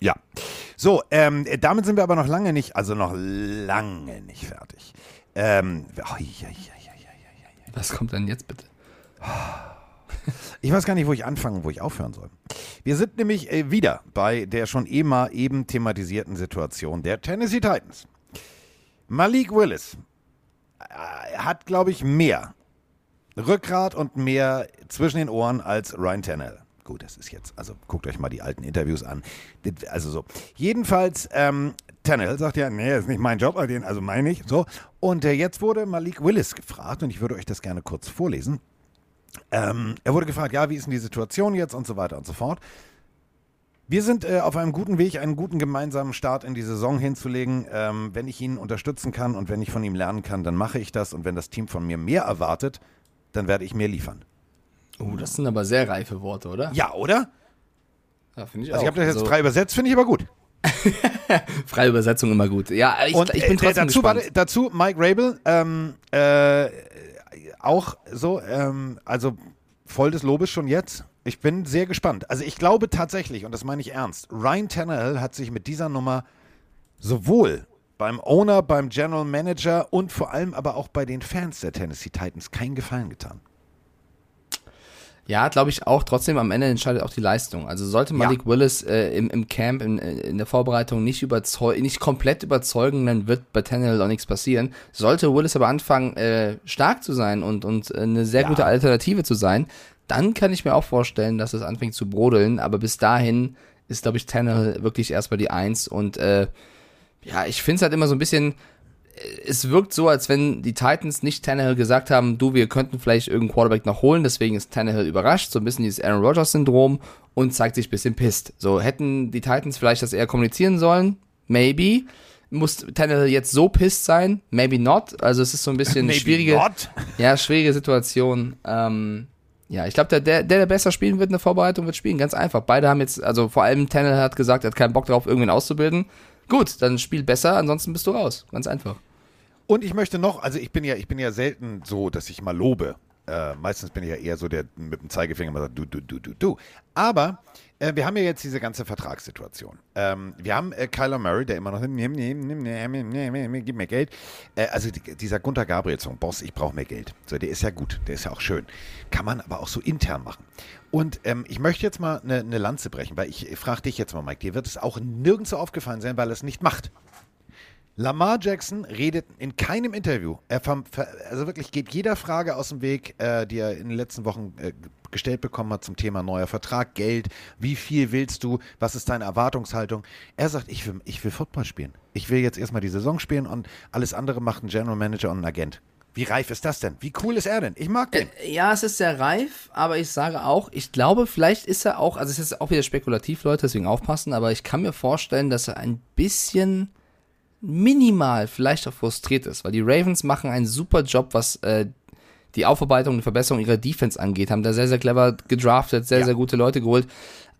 [SPEAKER 3] Ja. So, ähm, damit sind wir aber noch lange nicht, also noch lange nicht fertig. Ähm, oh, ja, ja, ja, ja.
[SPEAKER 1] Was kommt denn jetzt bitte?
[SPEAKER 3] Ich weiß gar nicht, wo ich anfangen, wo ich aufhören soll. Wir sind nämlich äh, wieder bei der schon immer eben thematisierten Situation der Tennessee Titans. Malik Willis äh, hat, glaube ich, mehr Rückgrat und mehr zwischen den Ohren als Ryan Tannehill. Gut, das ist jetzt, also guckt euch mal die alten Interviews an. Also so. Jedenfalls, ähm, Tannehill sagt ja, nee, ist nicht mein Job, also meine ich. So. Und äh, jetzt wurde Malik Willis gefragt, und ich würde euch das gerne kurz vorlesen. Ähm, er wurde gefragt, ja, wie ist denn die Situation jetzt und so weiter und so fort. Wir sind äh, auf einem guten Weg, einen guten gemeinsamen Start in die Saison hinzulegen. Ähm, wenn ich ihn unterstützen kann und wenn ich von ihm lernen kann, dann mache ich das. Und wenn das Team von mir mehr erwartet, dann werde ich mehr liefern.
[SPEAKER 1] Oh, das sind aber sehr reife Worte, oder?
[SPEAKER 3] Ja, oder?
[SPEAKER 1] Ja, finde ich
[SPEAKER 3] Also
[SPEAKER 1] auch.
[SPEAKER 3] ich habe das jetzt
[SPEAKER 1] Also,
[SPEAKER 3] frei übersetzt, finde ich aber gut.
[SPEAKER 1] freie Übersetzung immer gut. Ja, ich,
[SPEAKER 3] Und
[SPEAKER 1] ich bin
[SPEAKER 3] äh,
[SPEAKER 1] trotzdem
[SPEAKER 3] dazu,
[SPEAKER 1] gespannt.
[SPEAKER 3] warte, dazu Mike Rabel, ähm, äh, auch so, ähm, also voll des Lobes schon jetzt. Ich bin sehr gespannt. Also ich glaube tatsächlich, und das meine ich ernst, Ryan Tannehill hat sich mit dieser Nummer sowohl beim Owner, beim General Manager und vor allem aber auch bei den Fans der Tennessee Titans keinen Gefallen getan.
[SPEAKER 1] Ja, glaube ich auch. Trotzdem am Ende entscheidet auch die Leistung. Also sollte Malik Willis äh, im, im Camp, in, in der Vorbereitung nicht überzeugen, nicht komplett überzeugen, dann wird bei Tannehill auch nichts passieren. Sollte Willis aber anfangen, äh, stark zu sein und, und äh, eine sehr
[SPEAKER 3] Ja.
[SPEAKER 1] gute Alternative zu sein, dann kann ich mir auch vorstellen, dass es anfängt zu brodeln. Aber bis dahin ist, glaube ich, Tannehill wirklich erstmal die Eins. Und äh, ja, ich finde es halt immer so ein bisschen, es wirkt so, als wenn die Titans nicht Tannehill gesagt haben, du, wir könnten vielleicht irgendeinen Quarterback noch holen, deswegen ist Tannehill überrascht, so ein bisschen dieses Aaron Rodgers-Syndrom und zeigt sich ein bisschen pisst. So, hätten die Titans vielleicht das eher kommunizieren sollen? Maybe. Muss Tannehill jetzt so pisst sein? Maybe not. Also es ist so ein bisschen eine
[SPEAKER 3] Maybe
[SPEAKER 1] schwierige,
[SPEAKER 3] not.
[SPEAKER 1] ja, schwierige Situation. Ähm, ja, ich glaube, der, der, der, der besser spielen wird in der Vorbereitung, wird spielen. Ganz einfach. Beide haben jetzt, also vor allem Tannehill hat gesagt, er hat keinen Bock drauf, irgendwen auszubilden. Gut, dann spiel besser, ansonsten bist du raus. Ganz einfach.
[SPEAKER 3] Und ich möchte noch, also ich bin ja, ich bin ja selten so, dass ich mal lobe. Äh, meistens bin ich ja eher so, der mit dem Zeigefinger mal sagt, du, du, du, du, du. Aber äh, wir haben ja jetzt diese ganze Vertragssituation. Ähm, wir haben äh, Kyler Murray, der immer noch, nimm, nimm, nimm, nimm, gib mir Geld. Äh, also die, dieser Gunter Gabriel-Song, Boss, ich brauche mehr Geld. So, der ist ja gut, der ist ja auch schön. Kann man aber auch so intern machen. Und ähm, ich möchte jetzt mal eine, eine Lanze brechen, weil ich frage dich jetzt mal, Mike, dir wird es auch nirgends so aufgefallen sein, weil er es nicht macht. Lamar Jackson redet in keinem Interview. Er also wirklich geht jeder Frage aus dem Weg, äh, die er in den letzten Wochen äh, gestellt bekommen hat zum Thema neuer Vertrag, Geld, wie viel willst du, was ist deine Erwartungshaltung. Er sagt, ich will, ich will Football spielen. Ich will jetzt erstmal die Saison spielen und alles andere macht ein General Manager und ein Agent. Wie reif ist das denn? Wie cool ist er denn? Ich mag den.
[SPEAKER 1] Ja, es ist sehr reif, aber ich sage auch, ich glaube, vielleicht ist er auch, also es ist auch wieder spekulativ, Leute, deswegen aufpassen, aber ich kann mir vorstellen, dass er ein bisschen minimal vielleicht auch frustriert ist, weil die Ravens machen einen super Job, was äh, die Aufarbeitung und Verbesserung ihrer Defense angeht, haben da sehr, sehr clever gedraftet, sehr,
[SPEAKER 3] Ja.
[SPEAKER 1] sehr gute Leute geholt.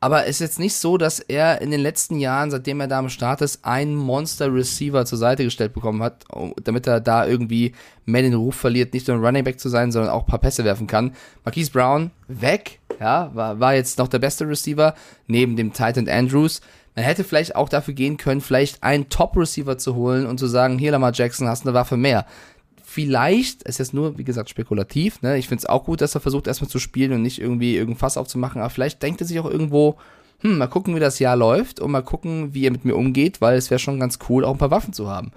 [SPEAKER 1] Aber es ist jetzt nicht so, dass er in den letzten Jahren, seitdem er da am Start ist, einen Monster-Receiver zur Seite gestellt bekommen hat, um- damit er da irgendwie mehr den Ruf verliert, nicht nur ein Running Back zu sein, sondern auch ein paar Pässe werfen kann. Marquise Brown weg, ja, war, war jetzt noch der beste Receiver, neben dem Titan Andrews. Man hätte vielleicht auch dafür gehen können, vielleicht einen Top-Receiver zu holen und zu sagen, hier Lamar Jackson, hast eine Waffe mehr. Vielleicht, es ist jetzt nur, wie gesagt, spekulativ, ne? Ich finde es auch gut, dass er versucht, erstmal zu spielen und nicht irgendwie irgendein Fass aufzumachen, aber vielleicht denkt er sich auch irgendwo, hm, mal gucken, wie das Jahr läuft und mal gucken, wie er mit mir umgeht, weil es wäre schon ganz cool, auch ein paar Waffen zu haben.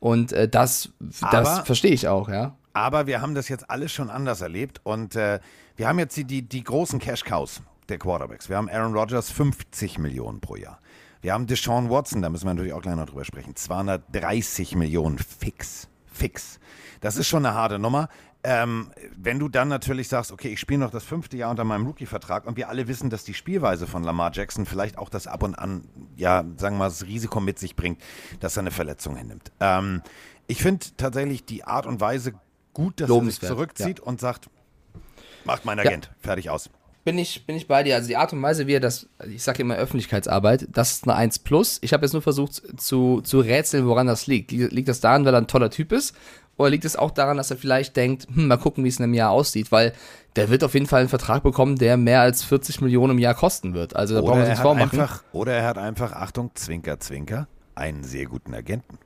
[SPEAKER 1] Und äh, das, das verstehe ich auch, ja.
[SPEAKER 3] Aber wir haben das jetzt alles schon anders erlebt und äh, wir haben jetzt die, die, die großen Cash-Cows der Quarterbacks. Wir haben Aaron Rodgers 50 Millionen pro Jahr. Wir haben Deshaun Watson, da müssen wir natürlich auch gleich noch drüber sprechen, 230 Millionen fix. Fix. Das ist schon eine harte Nummer. Ähm, wenn du dann natürlich sagst, okay, ich spiele noch das fünfte Jahr unter meinem Rookie-Vertrag und wir alle wissen, dass die Spielweise von Lamar Jackson vielleicht auch das ab und an, ja, sagen wir mal, das Risiko mit sich bringt, dass er eine Verletzung hinnimmt. Ähm, ich finde tatsächlich die Art und Weise gut, dass er sich
[SPEAKER 1] Lobenswert,
[SPEAKER 3] zurückzieht und sagt, macht mein
[SPEAKER 1] Ja.
[SPEAKER 3] Agent, fertig aus.
[SPEAKER 1] Bin ich, bin ich bei dir. Also die Art und Weise, wie er das, ich sage immer Öffentlichkeitsarbeit, das ist eine 1 plus. Ich habe jetzt nur versucht zu, zu rätseln, woran das liegt. Liegt das daran, weil er ein toller Typ ist? Oder liegt es auch daran, dass er vielleicht denkt, hm, mal gucken, wie es in einem Jahr aussieht? Weil der wird auf jeden Fall einen Vertrag bekommen, der mehr als 40 Millionen im Jahr kosten wird. Also da brauchen wir uns vormachen.
[SPEAKER 3] einfach, oder er hat einfach, Achtung, Zwinker, Zwinker, einen sehr guten Agenten.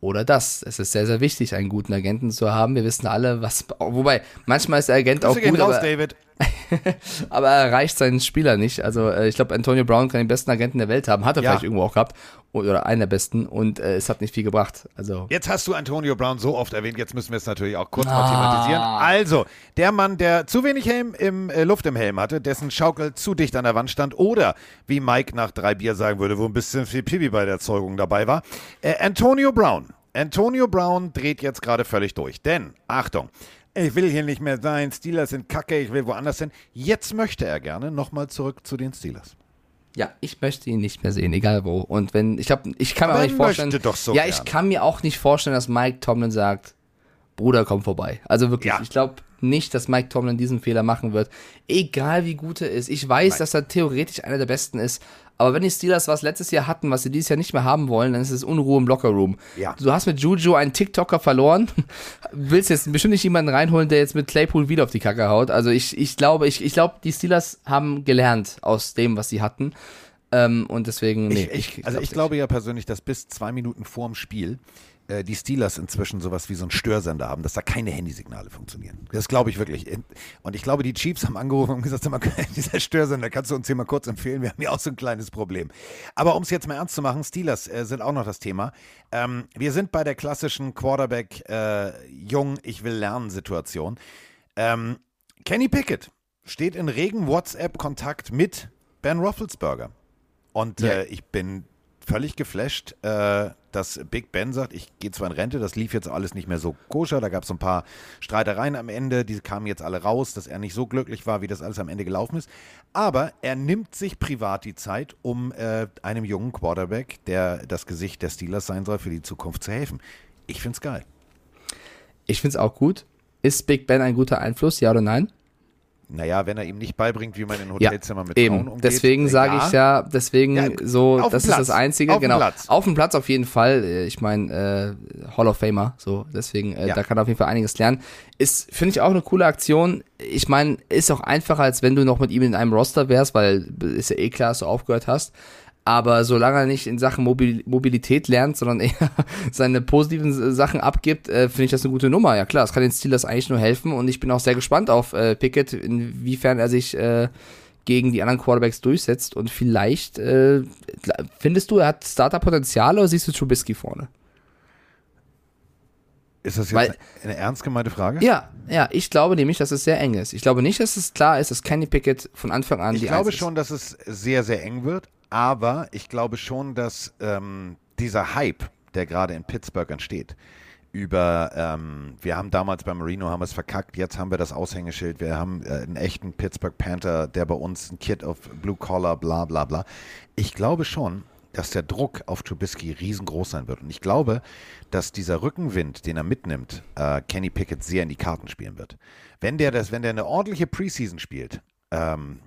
[SPEAKER 1] Oder das. Es ist sehr, sehr wichtig, einen guten Agenten zu haben. Wir wissen alle, was. Wobei, manchmal ist der Agent auch
[SPEAKER 3] Grüße gehen
[SPEAKER 1] gut,
[SPEAKER 3] raus,
[SPEAKER 1] aber,
[SPEAKER 3] David.
[SPEAKER 1] aber er erreicht seinen Spieler nicht. Also äh, ich glaube, Antonio Brown kann den besten Agenten der Welt haben. Hat er
[SPEAKER 3] Ja.
[SPEAKER 1] vielleicht irgendwo auch gehabt. Oder einen der besten. Und äh, es hat nicht viel gebracht. Also.
[SPEAKER 3] Jetzt hast du Antonio Brown so oft erwähnt, jetzt müssen wir es natürlich auch kurz
[SPEAKER 1] Ah.
[SPEAKER 3] mal thematisieren. Also, der Mann, der zu wenig Helm im, äh, Luft im Helm hatte, dessen Schaukel zu dicht an der Wand stand oder, wie Mike nach drei Bier sagen würde, wo ein bisschen viel Pipi bei der Erzeugung dabei war, äh, Antonio Brown. Antonio Brown dreht jetzt gerade völlig durch. Denn, Achtung, ich will hier nicht mehr sein, Steelers sind kacke, ich will woanders hin. Jetzt möchte er gerne nochmal zurück zu den Steelers.
[SPEAKER 1] Ja, ich möchte ihn nicht mehr sehen, egal wo. Und wenn, ich habe, ich kann mir
[SPEAKER 3] Aber
[SPEAKER 1] auch nicht vorstellen.
[SPEAKER 3] so
[SPEAKER 1] ja,
[SPEAKER 3] gern.
[SPEAKER 1] ich kann mir auch nicht vorstellen, dass Mike Tomlin sagt, Bruder, komm vorbei. Also wirklich,
[SPEAKER 3] Ja.
[SPEAKER 1] ich glaube nicht, dass Mike Tomlin diesen Fehler machen wird. Egal wie gut er ist. Ich weiß,
[SPEAKER 3] Nein.
[SPEAKER 1] dass er theoretisch einer der besten ist. Aber wenn die Steelers was letztes Jahr hatten, was sie dieses Jahr nicht mehr haben wollen, dann ist es Unruhe im Lockerroom.
[SPEAKER 3] Ja.
[SPEAKER 1] Du hast mit Juju einen TikToker verloren. Willst jetzt bestimmt nicht jemanden reinholen, der jetzt mit Claypool wieder auf die Kacke haut. Also ich, ich glaube, ich, ich glaube, die Steelers haben gelernt aus dem, was sie hatten. Ähm, und deswegen, nee,
[SPEAKER 3] ich, ich, also ich glaube ja persönlich, dass bis zwei Minuten vorm Spiel äh, die Steelers inzwischen sowas wie so einen Störsender haben, dass da keine Handysignale funktionieren. Das glaube ich wirklich. Und ich glaube, die Chiefs haben angerufen und gesagt, mal, dieser Störsender, kannst du uns hier mal kurz empfehlen? Wir haben ja auch so ein kleines Problem. Aber um es jetzt mal ernst zu machen, Steelers äh, sind auch noch das Thema. Ähm, wir sind bei der klassischen Quarterback äh, jung, ich will lernen Situation. Ähm, Kenny Pickett steht in regen WhatsApp-Kontakt mit Ben Roethlisberger. Und
[SPEAKER 1] Ja.
[SPEAKER 3] äh, ich bin völlig geflasht, äh, dass Big Ben sagt, ich gehe zwar in Rente, das lief jetzt alles nicht mehr so koscher, da gab es ein paar Streitereien am Ende, die kamen jetzt alle raus, dass er nicht so glücklich war, wie das alles am Ende gelaufen ist. Aber er nimmt sich privat die Zeit, um äh, einem jungen Quarterback, der das Gesicht der Steelers sein soll, für die Zukunft zu helfen. Ich find's geil.
[SPEAKER 1] Ich finde es auch gut. Ist Big Ben ein guter Einfluss, ja oder nein?
[SPEAKER 3] Naja, wenn er ihm nicht beibringt, wie man in
[SPEAKER 1] Ja,
[SPEAKER 3] Hotelzimmern mit Frauen
[SPEAKER 1] eben.
[SPEAKER 3] umgeht.
[SPEAKER 1] Deswegen sage ich ja, deswegen
[SPEAKER 3] Ja,
[SPEAKER 1] so, das ist
[SPEAKER 3] Platz.
[SPEAKER 1] das Einzige.
[SPEAKER 3] Auf dem
[SPEAKER 1] genau.
[SPEAKER 3] Platz.
[SPEAKER 1] Auf dem Platz auf jeden Fall. Äh, Ich meine, äh, Hall of Famer, so, deswegen, äh,
[SPEAKER 3] Ja.
[SPEAKER 1] da kann er auf jeden Fall einiges lernen. Ist, finde ich auch eine coole Aktion. Ich meine, ist auch einfacher, als wenn du noch mit ihm in einem Roster wärst, weil ist ja eh klar, dass du aufgehört hast. Aber solange er nicht in Sachen Mobil Mobilität lernt, sondern eher seine positiven Sachen abgibt, äh, finde ich das eine gute Nummer. Ja klar, das kann den Steelers eigentlich nur helfen und ich bin auch sehr gespannt auf äh, Pickett, inwiefern er sich äh, gegen die anderen Quarterbacks durchsetzt und vielleicht äh, findest du, er hat Starterpotenzial oder siehst du Trubisky vorne?
[SPEAKER 3] Ist das jetzt
[SPEAKER 1] Weil-
[SPEAKER 3] eine ernst gemeinte Frage?
[SPEAKER 1] Ja, ja, ich glaube nämlich, dass es sehr eng ist. Ich glaube nicht, dass es klar ist, dass Kenny Pickett von Anfang an
[SPEAKER 3] Ich
[SPEAKER 1] die
[SPEAKER 3] glaube
[SPEAKER 1] Eins
[SPEAKER 3] schon, dass es sehr, sehr eng wird, aber ich glaube schon, dass ähm, dieser Hype, der gerade in Pittsburgh entsteht, über, ähm, wir haben damals bei Marino haben es verkackt, jetzt haben wir das Aushängeschild, wir haben äh, einen echten Pittsburgh Panther, der bei uns ein Kid auf Blue Collar, bla bla bla. Ich glaube schon, dass der Druck auf Trubisky riesengroß sein wird. Und ich glaube, dass dieser Rückenwind, den er mitnimmt, äh, Kenny Pickett sehr in die Karten spielen wird. Wenn der das, wenn der eine ordentliche Preseason spielt, ähm,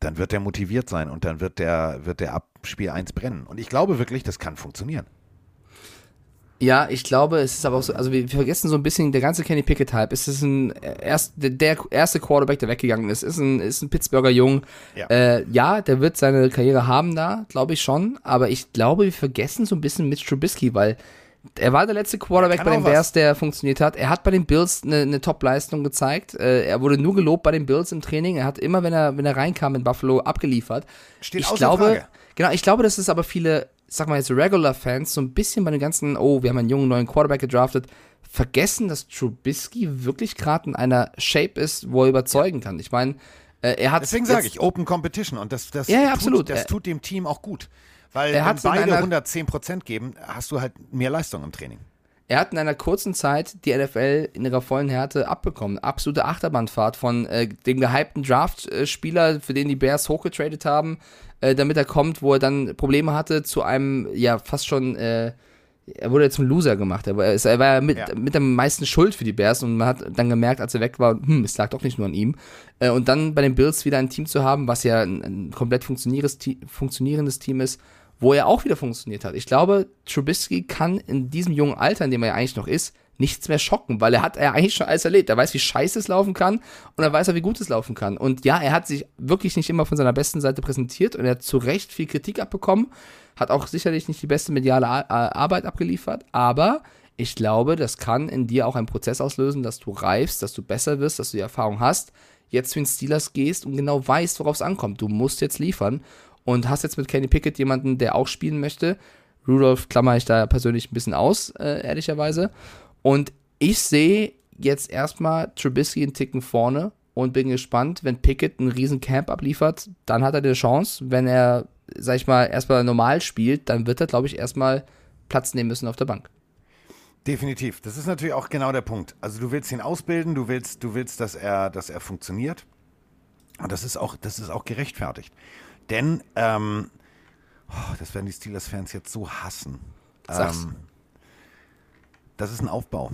[SPEAKER 3] dann wird der motiviert sein und dann wird der, wird der ab Spiel 1 brennen. Und ich glaube wirklich, das kann funktionieren.
[SPEAKER 1] Ja, ich glaube, es ist aber auch so, also wir vergessen so ein bisschen, der ganze Kenny Pickett-Hype, es ist ein erst, der, der erste Quarterback, der weggegangen ist, ist ein, ist ein Pittsburgher Jung.
[SPEAKER 3] Ja.
[SPEAKER 1] Äh, ja, der wird seine Karriere haben da, glaube ich schon, aber ich glaube, wir vergessen so ein bisschen Mitch Trubisky, weil er war der letzte Quarterback bei den
[SPEAKER 3] was.
[SPEAKER 1] Bears, der funktioniert hat. Er hat bei den Bills eine, eine Top-Leistung gezeigt. Äh, er wurde nur gelobt bei den Bills im Training. Er hat immer, wenn er, wenn er reinkam in Buffalo, abgeliefert.
[SPEAKER 3] Steht
[SPEAKER 1] ich
[SPEAKER 3] außer
[SPEAKER 1] glaube,
[SPEAKER 3] Frage.
[SPEAKER 1] genau, ich glaube, dass es aber viele, sag mal jetzt Regular-Fans, so ein bisschen bei den ganzen, oh, wir haben einen jungen neuen Quarterback gedraftet, vergessen, dass Trubisky wirklich gerade in einer Shape ist, wo er überzeugen kann. Ich meine, äh, er hat
[SPEAKER 3] Deswegen sage ich Open Competition und das, das,
[SPEAKER 1] Ja, ja,
[SPEAKER 3] tut,
[SPEAKER 1] absolut.
[SPEAKER 3] das
[SPEAKER 1] Er-
[SPEAKER 3] tut dem Team auch gut. Weil
[SPEAKER 1] Er
[SPEAKER 3] wenn beide
[SPEAKER 1] einer-
[SPEAKER 3] 110 Prozent geben, hast du halt mehr Leistung im Training.
[SPEAKER 1] Er hat in einer kurzen Zeit die NFL in ihrer vollen Härte abbekommen. Absolute Achterbahnfahrt von äh, dem gehypten Draft-Spieler, für den die Bears hochgetradet haben, äh, damit er kommt, wo er dann Probleme hatte, zu einem ja fast schon äh, er wurde zum Loser gemacht. Er war, er war ja mit,
[SPEAKER 3] Ja.
[SPEAKER 1] mit der meisten Schuld für die Bears und man hat dann gemerkt, als er weg war, hm, es lag doch nicht nur an ihm. Äh, und dann bei den Bills wieder ein Team zu haben, was ja ein, ein komplett funktionierendes Team ist, wo er auch wieder funktioniert hat. Ich glaube, Trubisky kann in diesem jungen Alter, in dem er ja eigentlich noch ist, nichts mehr schocken, weil er hat ja eigentlich schon alles erlebt. Er weiß, wie scheiße es laufen kann und er weiß auch, wie gut es laufen kann. Und ja, er hat sich wirklich nicht immer von seiner besten Seite präsentiert und er hat zu Recht viel Kritik abbekommen, hat auch sicherlich nicht die beste mediale Ar Ar- Arbeit abgeliefert, aber ich glaube, das kann in dir auch einen Prozess auslösen, dass du reifst, dass du besser wirst, dass du die Erfahrung hast, jetzt zu den Steelers gehst und genau weißt, worauf es ankommt. Du musst jetzt liefern und hast jetzt mit Kenny Pickett jemanden, der auch spielen möchte. Rudolph klammer ich da persönlich ein bisschen aus, äh, ehrlicherweise. Und ich sehe jetzt erstmal Trubisky einen Ticken vorne und bin gespannt, wenn Pickett einen riesen Camp abliefert, dann hat er die Chance. Wenn er, sag ich mal, erstmal normal spielt, dann wird er, glaube ich, erstmal Platz nehmen müssen auf der Bank.
[SPEAKER 3] Definitiv. Das ist natürlich auch genau der Punkt. Also du willst ihn ausbilden, du willst, du willst, dass er, dass er funktioniert. Und das ist auch, das ist auch gerechtfertigt. Denn, ähm, oh, das werden die Steelers-Fans jetzt so hassen.
[SPEAKER 1] Sag's.
[SPEAKER 3] Ähm, das ist ein Aufbau.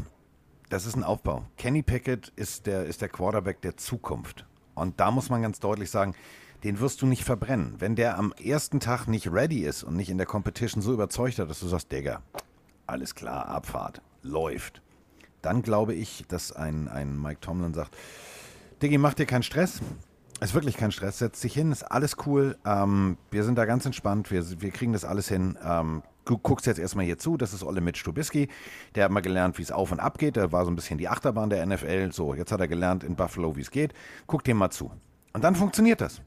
[SPEAKER 3] Das ist ein Aufbau. Kenny Pickett ist der, ist der Quarterback der Zukunft. Und da muss man ganz deutlich sagen, den wirst du nicht verbrennen. Wenn der am ersten Tag nicht ready ist und nicht in der Competition so überzeugt hat, dass du sagst, Digga, alles klar, Abfahrt, läuft. Dann glaube ich, dass ein, ein Mike Tomlin sagt, Diggi, mach dir keinen Stress. Ist wirklich kein Stress. Setz dich hin, ist alles cool. Ähm, wir sind da ganz entspannt. Wir, wir kriegen das alles hin. Ähm, du guckst jetzt erstmal hier zu. Das ist Olle Mitch Trubisky. Der hat mal gelernt, wie es auf und ab geht. Der war so ein bisschen die Achterbahn der NFL. So, jetzt hat er gelernt in Buffalo, wie es geht. Guck dem mal zu. Und dann funktioniert das.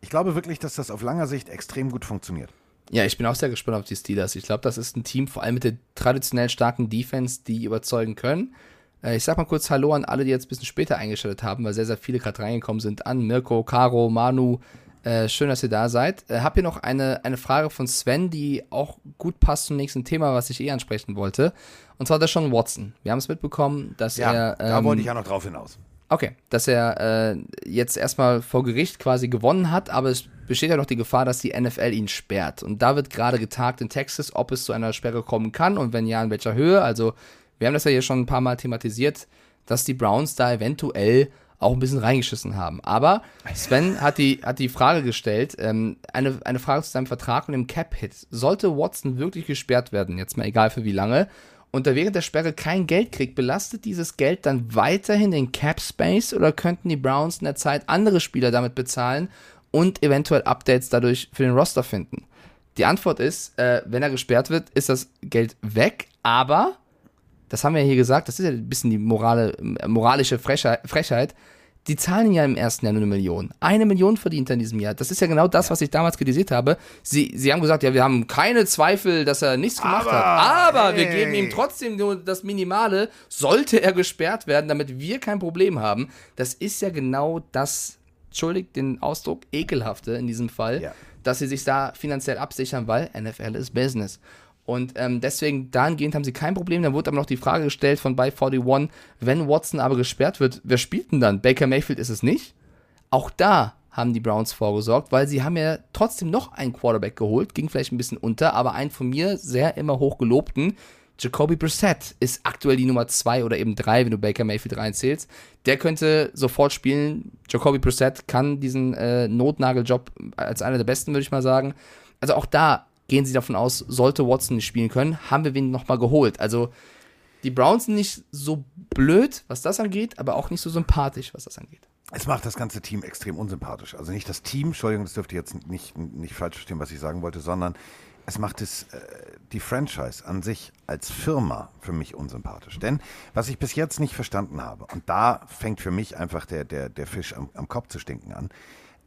[SPEAKER 3] Ich glaube wirklich, dass das auf langer Sicht extrem gut funktioniert.
[SPEAKER 1] Ja, ich bin auch sehr gespannt auf die Steelers. Ich glaube, das ist ein Team, vor allem mit der traditionell starken Defense, die überzeugen können. Äh, Ich sag mal kurz Hallo an alle, die jetzt ein bisschen später eingeschaltet haben, weil sehr, sehr viele gerade reingekommen sind. An Mirko, Caro, Manu. Äh, schön, dass ihr da seid. Äh, hab hier noch eine, eine Frage von Sven, die auch gut passt zum nächsten Thema, was ich eh ansprechen wollte. Und zwar der Sean Watson. Wir haben es mitbekommen, dass
[SPEAKER 3] Ja,
[SPEAKER 1] er.
[SPEAKER 3] da
[SPEAKER 1] ähm,
[SPEAKER 3] wollte ich ja noch drauf hinaus.
[SPEAKER 1] Okay, dass er äh, jetzt erstmal vor Gericht quasi gewonnen hat, aber es besteht ja noch die Gefahr, dass die NFL ihn sperrt. Und da wird gerade getagt in Texas, ob es zu einer Sperre kommen kann und wenn ja, in welcher Höhe. Also, wir haben das ja hier schon ein paar Mal thematisiert, dass die Browns da eventuell auch ein bisschen reingeschissen haben. Aber Sven hat die, hat die Frage gestellt, ähm, eine, eine Frage zu seinem Vertrag und dem Cap-Hit. Sollte Watson wirklich gesperrt werden, jetzt mal egal für wie lange, und er während der Sperre kein Geld kriegt, belastet dieses Geld dann weiterhin den Cap Space oder könnten die Browns in der Zeit andere Spieler damit bezahlen und eventuell Updates dadurch für den Roster finden? Die Antwort ist, äh, wenn er gesperrt wird, ist das Geld weg, aber, das haben wir ja hier gesagt, das ist ja ein bisschen die morale, moralische Frechheit, die zahlen ja im ersten Jahr nur eine Million. Eine Million verdient er in diesem Jahr. Das ist ja genau das, was ich damals kritisiert habe. Sie, sie haben gesagt, ja, wir haben keine Zweifel, dass er nichts gemacht
[SPEAKER 3] Aber,
[SPEAKER 1] hat. Aber wir
[SPEAKER 3] hey.
[SPEAKER 1] geben ihm trotzdem nur das Minimale, sollte er gesperrt werden, damit wir kein Problem haben. Das ist ja genau das, entschuldigt den Ausdruck, ekelhafte in diesem Fall,
[SPEAKER 3] Ja.
[SPEAKER 1] dass sie sich da finanziell absichern, weil NFL ist Business. Und ähm, deswegen, dahingehend haben sie kein Problem. Dann wurde aber noch die Frage gestellt von bei 41, wenn Watson aber gesperrt wird, wer spielt denn dann? Baker Mayfield ist es nicht. Auch da haben die Browns vorgesorgt, weil sie haben ja trotzdem noch einen Quarterback geholt, ging vielleicht ein bisschen unter, aber einen von mir sehr immer hoch gelobten. Jacoby Brissett ist aktuell die Nummer zwei oder eben drei, wenn du Baker Mayfield reinzählst. Der könnte sofort spielen. Jacoby Brissett kann diesen äh, Notnageljob als einer der besten, würde ich mal sagen. Also auch da gehen sie davon aus, sollte Watson nicht spielen können, haben wir wen nochmal geholt. Also die Browns sind nicht so blöd, was das angeht, aber auch nicht so sympathisch, was das angeht.
[SPEAKER 3] Es macht das ganze Team extrem unsympathisch. Also nicht das Team, Entschuldigung, das dürfte jetzt nicht, nicht falsch verstehen, was ich sagen wollte, sondern es macht es, äh, die Franchise an sich als Firma für mich unsympathisch. Denn was ich bis jetzt nicht verstanden habe, und da fängt für mich einfach der, der, der Fisch am, am Kopf zu stinken an,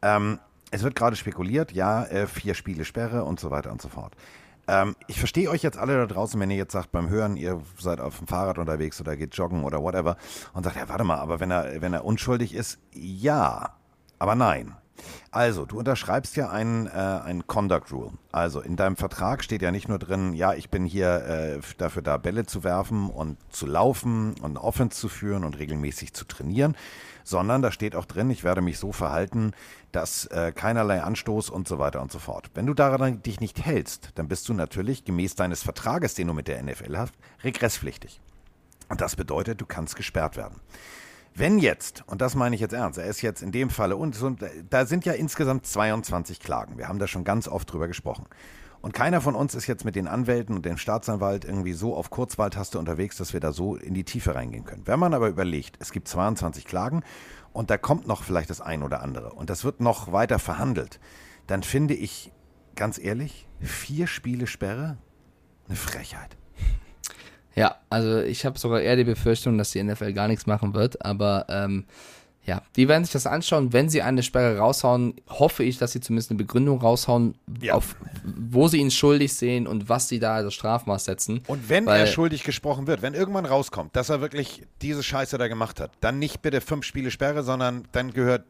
[SPEAKER 3] ähm, es wird gerade spekuliert, ja, äh, vier Spiele Sperre und so weiter und so fort. Ähm, ich verstehe euch jetzt alle da draußen, wenn ihr jetzt sagt beim Hören, ihr seid auf dem Fahrrad unterwegs oder geht joggen oder whatever und sagt, ja, warte mal, aber wenn er, wenn er unschuldig ist, ja, aber nein. Also, du unterschreibst ja einen, äh, einen Conduct Rule. Also, in deinem Vertrag steht ja nicht nur drin, ja, ich bin hier äh, dafür da, Bälle zu werfen und zu laufen und Offense zu führen und regelmäßig zu trainieren, sondern da steht auch drin, ich werde mich so verhalten, dass äh, keinerlei Anstoß und so weiter und so fort. Wenn du daran dich nicht hältst, dann bist du natürlich gemäß deines Vertrages, den du mit der NFL hast, regresspflichtig. Und das bedeutet, du kannst gesperrt werden. Wenn jetzt, und das meine ich jetzt ernst, er ist jetzt in dem Falle, und da sind ja insgesamt 22 Klagen. Wir haben da schon ganz oft drüber gesprochen. Und keiner von uns ist jetzt mit den Anwälten und dem Staatsanwalt irgendwie so auf Kurzwahltaste unterwegs, dass wir da so in die Tiefe reingehen können. Wenn man aber überlegt, es gibt 22 Klagen und da kommt noch vielleicht das ein oder andere. Und das wird noch weiter verhandelt, dann finde ich, ganz ehrlich, vier Spiele Sperre? Eine Frechheit.
[SPEAKER 1] Ja, also ich habe sogar eher die Befürchtung, dass die NFL gar nichts machen wird, aber ähm, ja, die werden sich das anschauen. Wenn sie eine Sperre raushauen, hoffe ich, dass sie zumindest eine Begründung raushauen,
[SPEAKER 3] Ja.
[SPEAKER 1] auf wo sie ihn schuldig sehen und was sie da als Strafmaß setzen.
[SPEAKER 3] Und wenn
[SPEAKER 1] Weil-
[SPEAKER 3] er schuldig gesprochen wird, wenn irgendwann rauskommt, dass er wirklich diese Scheiße da gemacht hat, dann nicht bitte fünf Spiele Sperre, sondern dann gehört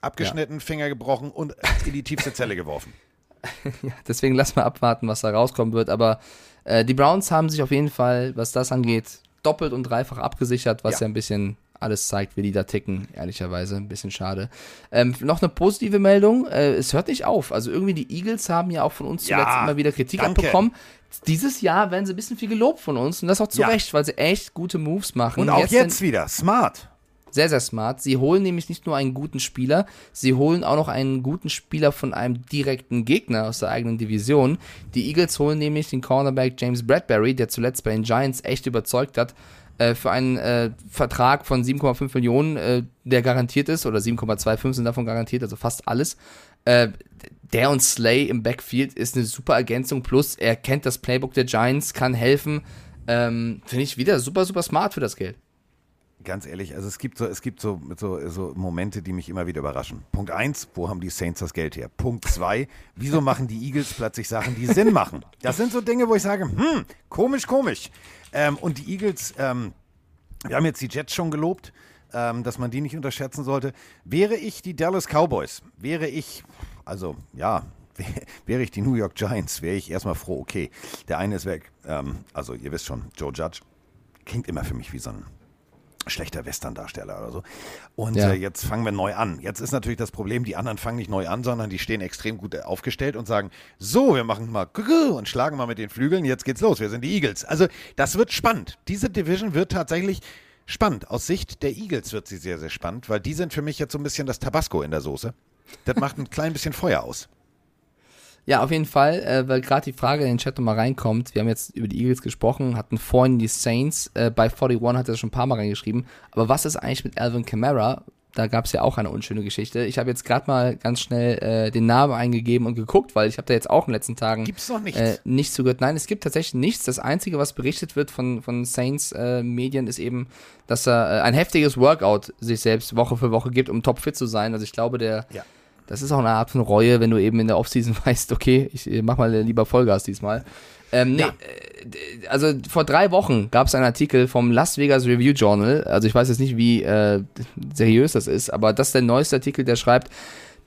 [SPEAKER 3] abgeschnitten, Finger gebrochen und in die tiefste Zelle geworfen.
[SPEAKER 1] Deswegen lass mal abwarten, was da rauskommen wird. Aber äh, die Browns haben sich auf jeden Fall, was das angeht, doppelt und dreifach abgesichert, was
[SPEAKER 3] Ja.
[SPEAKER 1] ja, ein bisschen alles zeigt, wie die da ticken, ehrlicherweise. Ein bisschen schade. Ähm, noch eine positive Meldung, äh, es hört nicht auf. Also irgendwie die Eagles haben ja auch von uns zuletzt
[SPEAKER 3] Ja,
[SPEAKER 1] immer wieder Kritik
[SPEAKER 3] danke.
[SPEAKER 1] abbekommen. Dieses Jahr werden sie ein bisschen viel gelobt von uns und das auch zu
[SPEAKER 3] Ja.
[SPEAKER 1] Recht, weil sie echt gute Moves machen.
[SPEAKER 3] Und auch
[SPEAKER 1] sind-
[SPEAKER 3] jetzt wieder, smart.
[SPEAKER 1] sehr, sehr smart. Sie holen nämlich nicht nur einen guten Spieler, sie holen auch noch einen guten Spieler von einem direkten Gegner aus der eigenen Division. Die Eagles holen nämlich den Cornerback James Bradbury, der zuletzt bei den Giants echt überzeugt hat, äh, für einen äh, Vertrag von 7,5 Millionen, äh, der garantiert ist, oder 7,25 sind davon garantiert, also fast alles. Äh, der und Slay im Backfield ist eine super Ergänzung, plus er kennt das Playbook der Giants, kann helfen. Ähm, Finde ich wieder super, super smart für das Geld.
[SPEAKER 3] Ganz ehrlich, also es gibt so, es gibt so, so, so Momente, die mich immer wieder überraschen. Punkt eins, wo haben die Saints das Geld her? Punkt zwei, wieso machen die Eagles plötzlich Sachen, die Sinn machen? Das sind so Dinge, wo ich sage, hm, komisch, komisch. Ähm, und die Eagles, ähm, wir haben jetzt die Jets schon gelobt, ähm, dass man die nicht unterschätzen sollte. Wäre ich die Dallas Cowboys, wäre ich, also ja, wäre ich die New York Giants, wäre ich erstmal froh, okay, der eine ist weg. Ähm, also ihr wisst schon, Joe Judge klingt immer für mich wie so ein schlechter Western-Darsteller oder so. Und
[SPEAKER 1] Ja.
[SPEAKER 3] äh, jetzt fangen wir neu an. Jetzt ist natürlich das Problem, die anderen fangen nicht neu an, sondern die stehen extrem gut aufgestellt und sagen, so, wir machen mal und schlagen mal mit den Flügeln, jetzt geht's los, wir sind die Eagles. Also das wird spannend. Diese Division wird tatsächlich spannend. Aus Sicht der Eagles wird sie sehr, sehr spannend, weil die sind für mich jetzt so ein bisschen das Tabasco in der Soße. Das macht ein klein bisschen Feuer aus.
[SPEAKER 1] Ja, auf jeden Fall, äh, weil gerade die Frage in den Chat nochmal reinkommt. Wir haben jetzt über die Eagles gesprochen, hatten vorhin die Saints. Äh, bei 41 hat er schon ein paar Mal reingeschrieben. Aber was ist eigentlich mit Alvin Kamara? Da gab es ja auch eine unschöne Geschichte. Ich habe jetzt gerade mal ganz schnell äh, den Namen eingegeben und geguckt, weil ich habe da jetzt auch in den letzten Tagen
[SPEAKER 3] Gibt's noch nichts?
[SPEAKER 1] äh, nichts zugehört. Nein, es gibt tatsächlich nichts. Das Einzige, was berichtet wird von, von Saints äh, Medien, ist eben, dass er äh, ein heftiges Workout sich selbst Woche für Woche gibt, um topfit zu sein. Also ich glaube, der
[SPEAKER 3] Ja.
[SPEAKER 1] Das ist auch eine Art von Reue, wenn du eben in der Offseason weißt, okay, ich äh, mach mal lieber Vollgas diesmal. Ähm, nee,
[SPEAKER 3] Ja.
[SPEAKER 1] äh, also vor drei Wochen gab es einen Artikel vom Las Vegas Review Journal. Also ich weiß jetzt nicht, wie äh, seriös das ist, aber das ist der neueste Artikel, der schreibt,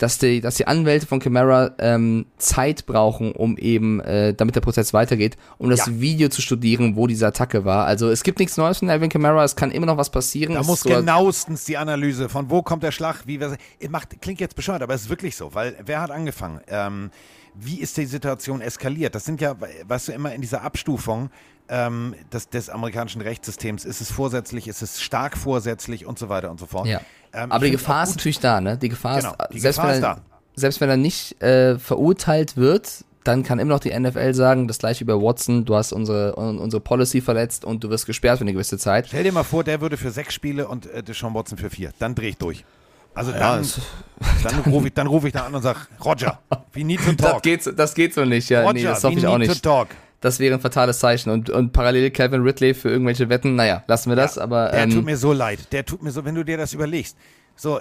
[SPEAKER 1] dass die, dass die Anwälte von Camara ähm, Zeit brauchen, um eben, äh, damit der Prozess weitergeht, um das
[SPEAKER 3] Ja.
[SPEAKER 1] Video zu studieren, wo diese Attacke war. Also es gibt nichts Neues von Alvin Kamara, es kann immer noch was passieren.
[SPEAKER 3] Da
[SPEAKER 1] Es
[SPEAKER 3] muss genauestens die Analyse von wo kommt der Schlag, wie wir, macht, klingt jetzt bescheuert, aber es ist wirklich so, weil wer hat angefangen? Ähm, wie ist die Situation eskaliert? Das sind ja, weißt du, immer in dieser Abstufung ähm, des, des amerikanischen Rechtssystems, ist es vorsätzlich, ist es stark vorsätzlich und so weiter und so fort.
[SPEAKER 1] Ja.
[SPEAKER 3] Ähm,
[SPEAKER 1] Aber die Gefahr ist natürlich da, ne? Die Gefahr
[SPEAKER 3] Genau,
[SPEAKER 1] ist,
[SPEAKER 3] die
[SPEAKER 1] selbst,
[SPEAKER 3] Gefahr
[SPEAKER 1] wenn
[SPEAKER 3] ist
[SPEAKER 1] er,
[SPEAKER 3] da.
[SPEAKER 1] selbst wenn er nicht äh, verurteilt wird, dann kann immer noch die NFL sagen, das gleiche über Watson, du hast unsere, un- unsere Policy verletzt und du wirst gesperrt für eine gewisse Zeit.
[SPEAKER 3] Stell dir mal vor, der würde für sechs Spiele und äh, Deshaun Watson für vier. Dann drehe ich durch. Also
[SPEAKER 1] Ja,
[SPEAKER 3] dann,
[SPEAKER 1] das-
[SPEAKER 3] dann rufe ich, dann ruf ich da an und sage, Roger, we need to
[SPEAKER 1] Das
[SPEAKER 3] talk.
[SPEAKER 1] geht, so- das geht so nicht, ja.
[SPEAKER 3] Roger,
[SPEAKER 1] nee, das hoffe ich auch nicht.
[SPEAKER 3] to talk.
[SPEAKER 1] Das wäre ein fatales Zeichen. Und, und parallel Calvin Ridley für irgendwelche Wetten, naja, lassen wir das, aber
[SPEAKER 3] Der
[SPEAKER 1] ähm,
[SPEAKER 3] tut mir so leid. Der tut mir so, wenn du dir das überlegst. So,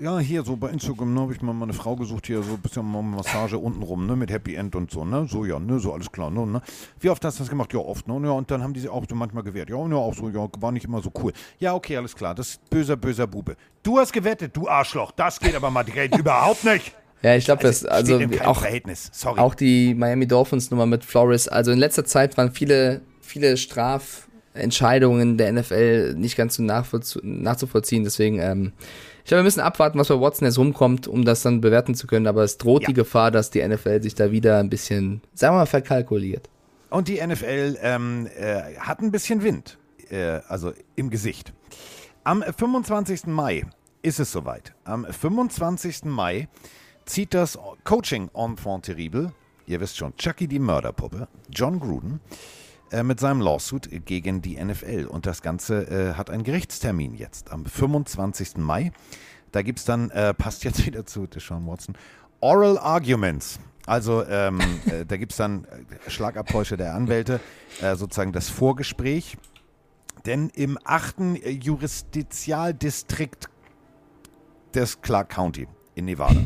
[SPEAKER 3] ja, hier so bei Instagram, ne, habe ich mal meine Frau gesucht, hier so ein bisschen mal Massage untenrum, ne, mit Happy End und so, ne, so, ja, ne, so, alles klar, ne, ne. Wie oft hast du das gemacht? Ja, oft, ne, ja, und dann haben die sich auch so manchmal gewehrt. Ja, ja, auch so, ja, war nicht immer so cool. Ja, okay, alles klar, das ist böser, böser Bube. Du hast gewettet, du Arschloch, das geht aber mal direkt überhaupt nicht.
[SPEAKER 1] Ja, ich glaube, das, also
[SPEAKER 3] steht in keinem
[SPEAKER 1] auch,
[SPEAKER 3] Verhältnis, sorry.
[SPEAKER 1] Auch die Miami Dolphins Nummer mit Flores. Also in letzter Zeit waren viele, viele Strafentscheidungen der NFL nicht ganz so nachzuvollziehen. Deswegen, ähm, Ich glaube, wir müssen abwarten, was bei Watson jetzt rumkommt, um das dann bewerten zu können. Aber es droht
[SPEAKER 3] Ja.
[SPEAKER 1] die Gefahr, dass die NFL sich da wieder ein bisschen, sagen wir mal, verkalkuliert.
[SPEAKER 3] Und die NFL ähm, äh, hat ein bisschen Wind, äh, also im Gesicht. Am 25. Mai ist es soweit. Am 25. Mai zieht das Coaching Enfant Terrible, ihr wisst schon, Chucky die Mörderpuppe, John Gruden, äh, mit seinem Lawsuit gegen die NFL. Und das Ganze äh, hat einen Gerichtstermin jetzt am 25. Mai. Da gibt es dann, äh, passt jetzt wieder zu Deshaun Watson, Oral Arguments. Also ähm, äh, da gibt es dann äh, Schlagabtäusche der Anwälte, äh, sozusagen das Vorgespräch. Denn im achten äh, Jurisdizialdistrikt des Clark County in Nevada.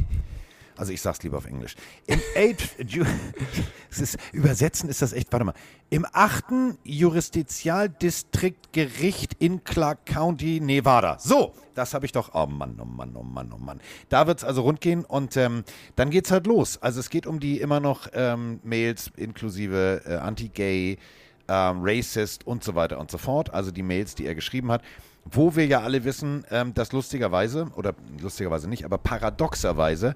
[SPEAKER 3] Also ich sag's lieber auf Englisch. Im eighth Ju es ist, übersetzen ist das echt, warte mal. Im achten Jurisdizialdistriktgericht in Clark County, Nevada. So, das habe ich doch. Oh Mann, oh Mann, oh Mann, oh Mann. Da wird's also rund gehen und ähm, dann geht's halt los. Also es geht um die immer noch ähm, Mails inklusive äh, Anti-Gay, ähm, Racist und so weiter und so fort. Also die Mails, die er geschrieben hat. Wo wir ja alle wissen, ähm, dass lustigerweise, oder lustigerweise nicht, aber paradoxerweise,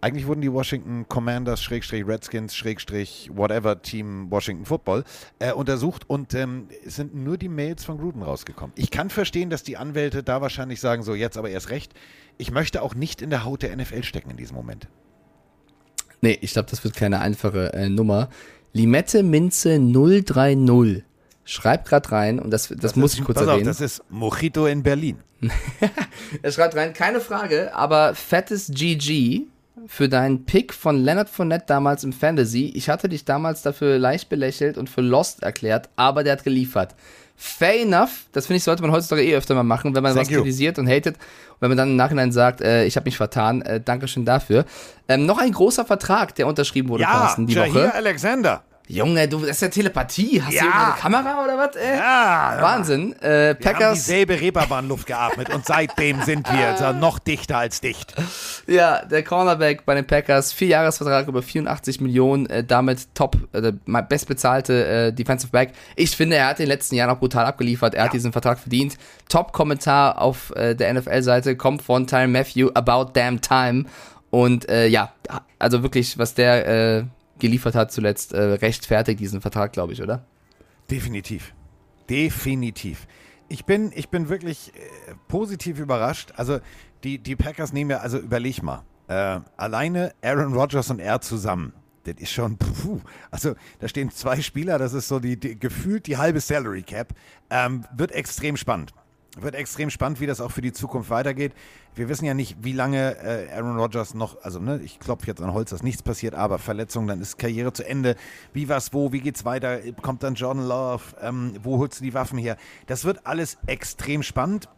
[SPEAKER 3] eigentlich wurden die Washington Commanders, Schrägstrich Redskins, Schrägstrich whatever Team Washington Football äh, untersucht und ähm, es sind nur die Mails von Gruden rausgekommen. Ich kann verstehen, dass die Anwälte da wahrscheinlich sagen, so jetzt aber erst recht. Ich möchte auch nicht in der Haut der NFL stecken in diesem Moment.
[SPEAKER 1] Nee, ich glaube, das wird keine einfache äh, Nummer. Limette Minze 030 schreibt gerade rein, und das, das, muss
[SPEAKER 3] ist,
[SPEAKER 1] ich kurz
[SPEAKER 3] pass
[SPEAKER 1] erwähnen.
[SPEAKER 3] Auf, das ist Mojito in Berlin.
[SPEAKER 1] Er schreibt rein, keine Frage, aber fettes GG für deinen Pick von Leonard Fournette damals im Fantasy. Ich hatte dich damals dafür leicht belächelt und für Lost erklärt, aber der hat geliefert. Fair enough, das finde ich, sollte man heutzutage eh öfter mal machen, wenn man
[SPEAKER 3] Thank
[SPEAKER 1] was
[SPEAKER 3] you.
[SPEAKER 1] kritisiert und hatet. Und wenn man dann im Nachhinein sagt, äh, ich habe mich vertan, äh, Dankeschön dafür. Ähm, noch ein großer Vertrag, der unterschrieben wurde, Carsten, die
[SPEAKER 3] Jair
[SPEAKER 1] Woche.
[SPEAKER 3] Alexander.
[SPEAKER 1] Junge, du, das ist ja Telepathie. Hast
[SPEAKER 3] Ja.
[SPEAKER 1] du irgendeine Kamera oder was? Äh?
[SPEAKER 3] Ja,
[SPEAKER 1] Wahnsinn. Äh,
[SPEAKER 3] Wir haben
[SPEAKER 1] Packers.
[SPEAKER 3] dieselbe Reeperbahnluft geatmet und seitdem sind wir noch dichter als dicht.
[SPEAKER 1] Ja, der Cornerback bei den Packers, Vierjahresvertrag über 84 Millionen, äh, damit top, äh, bestbezahlte äh, Defensive Back. Ich finde, er hat in den letzten Jahren auch brutal abgeliefert. Er hat diesen Vertrag verdient. Top-Kommentar auf äh, der NFL-Seite kommt von Tyron Matthew, About Damn Time. Und äh, ja, also wirklich, was der äh, geliefert hat zuletzt, äh, rechtfertigt diesen Vertrag, glaube ich, oder?
[SPEAKER 3] Definitiv. Definitiv. Ich bin, ich bin wirklich äh, positiv überrascht. Also die, die Packers nehmen ja, also überleg mal, äh, alleine Aaron Rodgers und er zusammen. Das ist schon, puh, also da stehen zwei Spieler, das ist so die, die gefühlt die halbe Salary Cap. Ähm, wird extrem spannend. Wird extrem spannend, wie das auch für die Zukunft weitergeht. Wir wissen ja nicht, wie lange äh, Aaron Rodgers noch, also ne, ich klopfe jetzt an Holz, dass nichts passiert, aber Verletzung, dann ist Karriere zu Ende. Wie was, wo, wie geht's weiter? Kommt dann Jordan Love? Ähm, wo holst du die Waffen her? Das wird alles extrem spannend.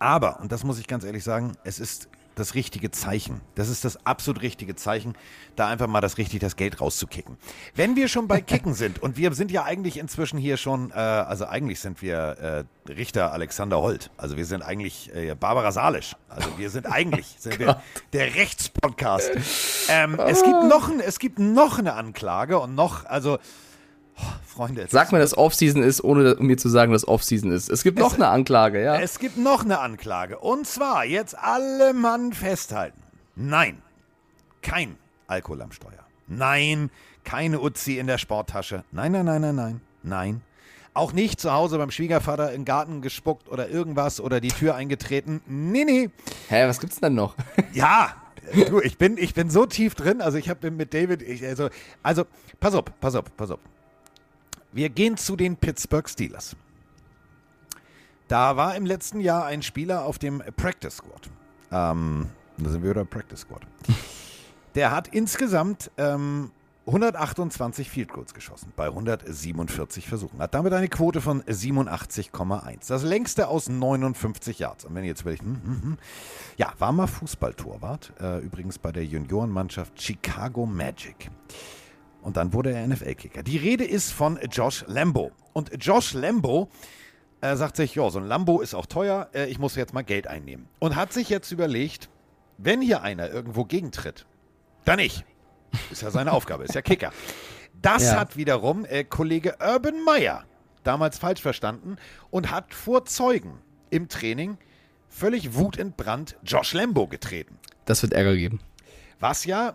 [SPEAKER 3] Aber, und das muss ich ganz ehrlich sagen, es ist das richtige Zeichen. Das ist das absolut richtige Zeichen, da einfach mal das richtig das Geld rauszukicken. Wenn wir schon bei Kicken sind, und wir sind ja eigentlich inzwischen hier schon, äh, also eigentlich sind wir äh, Richter Alexander Holt. Also wir sind eigentlich äh, Barbara Salisch. Also wir sind eigentlich sind wir der Rechtspodcast. Ähm, es, gibt noch, ein- es gibt noch eine Anklage und noch, also, oh, Freunde. es
[SPEAKER 1] Sag mir, dass Offseason ist, ohne mir zu sagen, dass Offseason ist. Es gibt noch eine Anklage, ja.
[SPEAKER 3] Es gibt noch eine Anklage. Und zwar jetzt alle Mann festhalten. Nein, kein Alkohol am Steuer. Nein, keine Uzi in der Sporttasche. Nein, nein, nein, nein, nein. Nein. Auch nicht zu Hause beim Schwiegervater im Garten gespuckt oder irgendwas oder die Tür eingetreten. Nee, nee.
[SPEAKER 1] Hä, was gibt's denn noch?
[SPEAKER 3] Ja, du, ich bin, ich bin so tief drin. Also ich habe mit David, ich, also, also, pass auf, pass auf, pass auf. Wir gehen zu den Pittsburgh Steelers. Da war im letzten Jahr ein Spieler auf dem Practice Squad. Ähm, da sind wir wieder Practice Squad. Der hat insgesamt ähm, 128 Field Goals geschossen bei 147 Versuchen. Hat damit eine Quote von 87,1. Das längste aus 59 Yards. Und wenn ihr jetzt überlegt, hm, hm, hm. ja, war mal Fußballtorwart. Äh, übrigens bei der Juniorenmannschaft Chicago Magic. Und dann wurde er NFL-Kicker. Die Rede ist von Josh Lambo. Und Josh Lambo äh, sagt sich, ja, so ein Lambo ist auch teuer, äh, ich muss jetzt mal Geld einnehmen. Und hat sich jetzt überlegt, wenn hier einer irgendwo gegentritt, dann ich. Ist ja seine Aufgabe, ist ja Kicker. Das
[SPEAKER 1] Ja.
[SPEAKER 3] hat wiederum äh, Kollege Urban Meyer damals falsch verstanden und hat vor Zeugen im Training völlig wutentbrannt Josh Lambo getreten.
[SPEAKER 1] Das wird Ärger geben.
[SPEAKER 3] Was ja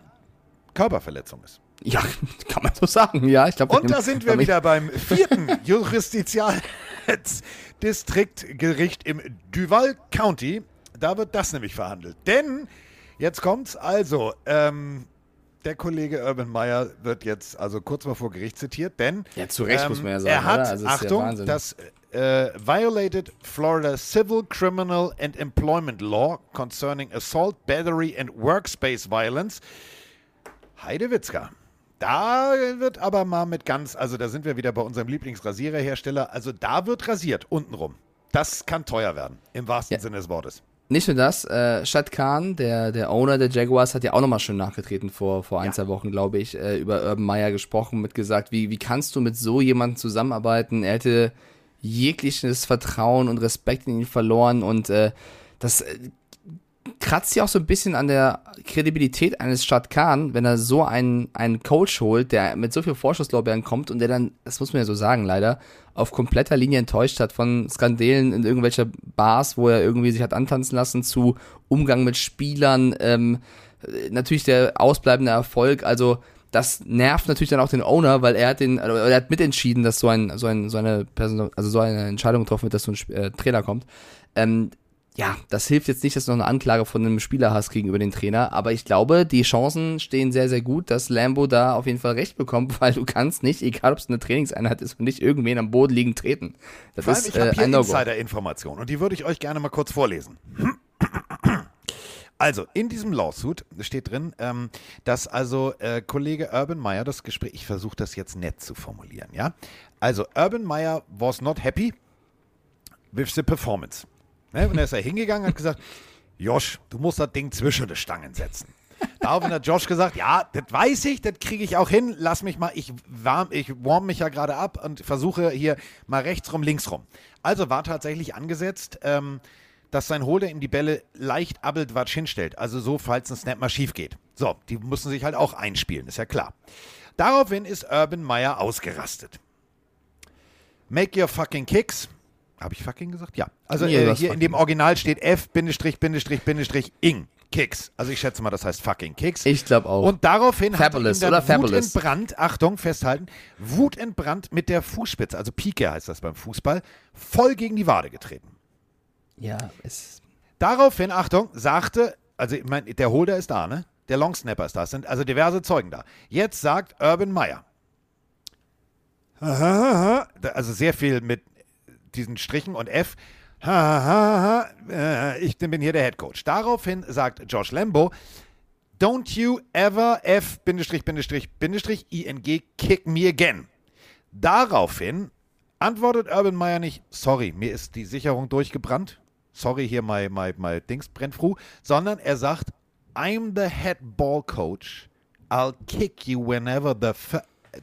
[SPEAKER 3] Körperverletzung ist.
[SPEAKER 1] Ja, kann man so sagen. Ja, ich glaube.
[SPEAKER 3] Und da sind wir wieder beim vierten Jurisdizialdistriktgericht im Duval County. Da wird das nämlich verhandelt. Denn, jetzt kommt's, also, ähm, der Kollege Urban Meyer wird jetzt also kurz mal vor Gericht zitiert, denn
[SPEAKER 1] Ja, zu Recht
[SPEAKER 3] ähm,
[SPEAKER 1] muss man ja sagen,
[SPEAKER 3] er hat?
[SPEAKER 1] Also, ja
[SPEAKER 3] Achtung,
[SPEAKER 1] Wahnsinn.
[SPEAKER 3] das äh, violated Florida Civil, Criminal and Employment Law concerning assault, battery and workspace violence. Heidewitzka. Da wird aber mal mit ganz, also da sind wir wieder bei unserem Lieblingsrasiererhersteller, also da wird rasiert, untenrum. Das kann teuer werden, im wahrsten
[SPEAKER 1] Ja.
[SPEAKER 3] Sinne des Wortes.
[SPEAKER 1] Nicht nur das, äh, Shad Khan, der, der Owner der Jaguars, hat ja auch nochmal schön nachgetreten vor, vor ein, zwei Wochen, glaube ich, äh, über Urban Meyer gesprochen, mit gesagt, wie, wie kannst du mit so jemandem zusammenarbeiten? Er hätte jegliches Vertrauen und Respekt in ihn verloren und äh, das äh, kratzt ja auch so ein bisschen an der Kredibilität eines Shad Khan, wenn er so einen, einen Coach holt, der mit so viel Vorschusslorbeeren kommt und der dann, das muss man ja so sagen leider, auf kompletter Linie enttäuscht hat von Skandalen in irgendwelcher Bars, wo er irgendwie sich hat antanzen lassen, zu Umgang mit Spielern, ähm, äh, natürlich der ausbleibende Erfolg, also das nervt natürlich dann auch den Owner, weil er hat den, also er hat mitentschieden, dass so ein, so ein, so eine Person, also so eine Entscheidung getroffen wird, dass so ein äh, Trainer kommt. Ähm, ja, das hilft jetzt nicht, dass du noch eine Anklage von einem Spieler hast gegenüber den Trainer, aber ich glaube, die Chancen stehen sehr, sehr gut, dass Lambo da auf jeden Fall recht bekommt, weil du kannst nicht, egal ob es eine Trainingseinheit ist und nicht irgendwen am Boden liegen treten. Das
[SPEAKER 3] Vor allem,
[SPEAKER 1] ist
[SPEAKER 3] ich habe
[SPEAKER 1] äh,
[SPEAKER 3] hier
[SPEAKER 1] ein No-Go.
[SPEAKER 3] Insider-Informationen und die würde ich euch gerne mal kurz vorlesen. Also, in diesem Lawsuit steht drin, ähm, dass also äh, Kollege Urban Meyer das Gespräch, ich versuche das jetzt nett zu formulieren, ja? Also, Urban Meyer was not happy with the performance. Ne? Und er ist da hingegangen und hat gesagt, Josh, du musst das Ding zwischen die Stangen setzen. Daraufhin hat Josh gesagt, ja, das weiß ich, das kriege ich auch hin. Lass mich mal, ich warm, ich warm mich ja gerade ab und versuche hier mal rechts rum, links rum. Also war tatsächlich angesetzt, ähm, dass sein Holder ihm die Bälle leicht abeltwatsch hinstellt. Also so, falls ein Snap mal schief geht. So, die müssen sich halt auch einspielen, ist ja klar. Daraufhin ist Urban Meyer ausgerastet. Make your fucking kicks. Habe ich fucking gesagt? Ja. Also
[SPEAKER 1] du
[SPEAKER 3] äh, hier in dem Original steht F, Bindestrich, Bindestrich, Bindestrich, ing. Kicks. Also ich schätze mal, das heißt fucking Kicks.
[SPEAKER 1] Ich glaube auch.
[SPEAKER 3] Und daraufhin
[SPEAKER 1] Fabulous,
[SPEAKER 3] hat ihn dann
[SPEAKER 1] Fabulous.
[SPEAKER 3] wutentbrannt, Achtung, festhalten, wutentbrannt mit der Fußspitze, also Pike heißt das beim Fußball, voll gegen die Wade getreten.
[SPEAKER 1] ja, es,
[SPEAKER 3] Daraufhin, Achtung, sagte, also ich mein, der Holder ist da, ne? Der Longsnapper ist da, es sind also diverse Zeugen da. Jetzt sagt Urban Meyer. Also sehr viel mit diesen Strichen und F. Äh, Ich bin hier der Head Coach. Daraufhin sagt Josh Lambo, Don't you ever F Bindestrich Bindestrich Bindestrich ING kick me again. Daraufhin antwortet Urban Meyer nicht, sorry, mir ist die Sicherung durchgebrannt. Sorry, hier my, my, my Dings brennt fru. Sondern er sagt, I'm the head ball coach. I'll kick you whenever the f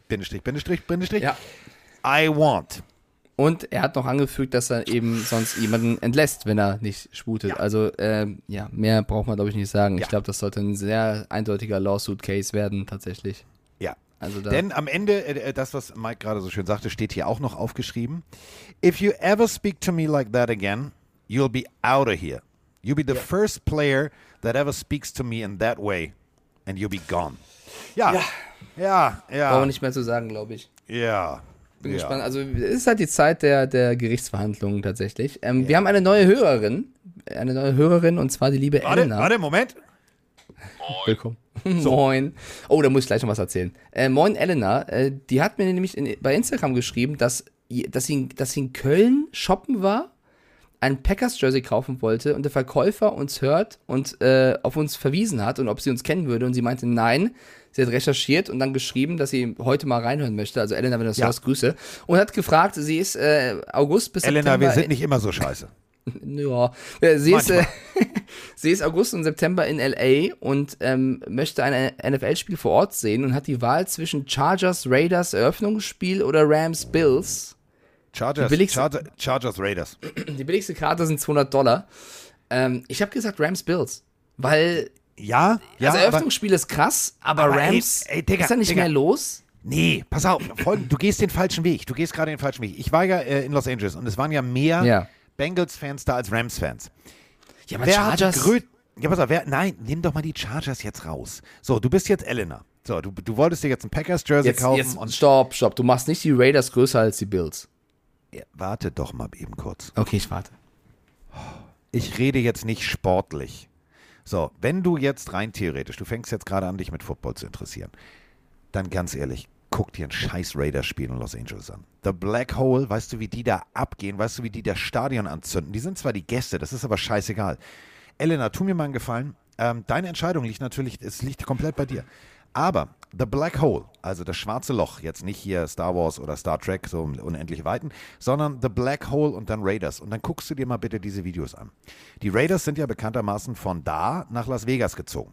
[SPEAKER 3] Bindestrich, Bindestrich, Bindestrich
[SPEAKER 1] Ja.
[SPEAKER 3] I want.
[SPEAKER 1] Und er hat noch angefügt, dass er eben sonst jemanden entlässt, wenn er nicht sputet.
[SPEAKER 3] Ja.
[SPEAKER 1] Also, ähm, ja, mehr braucht man, glaube ich, nicht sagen.
[SPEAKER 3] Ja.
[SPEAKER 1] Ich glaube, das sollte ein sehr eindeutiger Lawsuit-Case werden, tatsächlich.
[SPEAKER 3] Ja.
[SPEAKER 1] Also
[SPEAKER 3] Denn am Ende, äh, das, was Mike gerade so schön sagte, steht hier auch noch aufgeschrieben. If you ever speak to me like that again, you'll be out of here. You'll be the first player that ever speaks to me in that way. And you'll be gone. Ja. Ja. Ja. Ja.
[SPEAKER 1] brauchen wir nicht mehr zu sagen, glaube ich.
[SPEAKER 3] ja.
[SPEAKER 1] Bin
[SPEAKER 3] ja.
[SPEAKER 1] gespannt. Also, es ist halt die Zeit der, der Gerichtsverhandlungen tatsächlich. Ähm, Wir haben eine neue Hörerin. Eine neue Hörerin und zwar die liebe
[SPEAKER 3] Warte,
[SPEAKER 1] Elena.
[SPEAKER 3] warte, Moment.
[SPEAKER 1] Willkommen. Moin. Oh, da muss ich gleich noch was erzählen. Äh, moin, Elena. Äh, die hat mir nämlich in, bei Instagram geschrieben, dass, dass, sie, dass sie in Köln shoppen war, ein Packers-Jersey kaufen wollte und der Verkäufer uns hört und äh, auf uns verwiesen hat und ob sie uns kennen würde. Und sie meinte, nein. Sie hat recherchiert und dann geschrieben, dass sie heute mal reinhören möchte. Also Elena, wenn du das
[SPEAKER 3] Ja.
[SPEAKER 1] hörst, Grüße. Und hat gefragt, sie ist äh, August bis
[SPEAKER 3] Elena,
[SPEAKER 1] September...
[SPEAKER 3] wir sind nicht immer so scheiße.
[SPEAKER 1] Ja, äh, sie ist, äh, sie ist August und September in LA und ähm, möchte ein NFL-Spiel vor Ort sehen und hat die Wahl zwischen Chargers Raiders Eröffnungsspiel oder Rams Bills.
[SPEAKER 3] Chargers,
[SPEAKER 1] Die billigste-
[SPEAKER 3] Charger, Chargers Raiders.
[SPEAKER 1] Die billigste Karte sind 200 Dollar. Ähm, ich habe gesagt Rams Bills, weil
[SPEAKER 3] Ja, ja.
[SPEAKER 1] das
[SPEAKER 3] aber,
[SPEAKER 1] Eröffnungsspiel ist krass, aber,
[SPEAKER 3] aber ey,
[SPEAKER 1] Rams
[SPEAKER 3] ey, Digga,
[SPEAKER 1] ist da nicht
[SPEAKER 3] Digga.
[SPEAKER 1] mehr los.
[SPEAKER 3] nee, pass auf. Du gehst den falschen Weg. Du gehst gerade den falschen Weg. Ich war ja äh, in Los Angeles und es waren ja mehr
[SPEAKER 1] Ja.
[SPEAKER 3] Bengals-Fans da als Rams-Fans.
[SPEAKER 1] Ja, aber
[SPEAKER 3] wer
[SPEAKER 1] Chargers-
[SPEAKER 3] ja, pass auf, wer, nein, nimm doch mal die Chargers jetzt raus. So, du bist jetzt Elena. So, du, du wolltest dir jetzt ein Packers-Jersey kaufen
[SPEAKER 1] jetzt
[SPEAKER 3] und
[SPEAKER 1] stopp, stopp. Du machst nicht die Raiders größer als die Bills.
[SPEAKER 3] Warte doch mal eben kurz.
[SPEAKER 1] Okay, ich warte.
[SPEAKER 3] Ich rede jetzt nicht sportlich. So, wenn du jetzt rein theoretisch, du fängst jetzt gerade an, dich mit Football zu interessieren, dann ganz ehrlich, guck dir ein scheiß Raiders-Spiel in Los Angeles an. The Black Hole, weißt du, wie die da abgehen? Weißt du, wie die das Stadion anzünden? Die sind zwar die Gäste, das ist aber scheißegal. Elena, tu mir mal einen Gefallen. Ähm, deine Entscheidung liegt natürlich, es liegt komplett bei dir. Aber The Black Hole, also das schwarze Loch, jetzt nicht hier Star Wars oder Star Trek, so im unendlich weiten, sondern The Black Hole und dann Raiders. Und dann guckst du dir mal bitte diese Videos an. Die Raiders sind ja bekanntermaßen von da nach Las Vegas gezogen.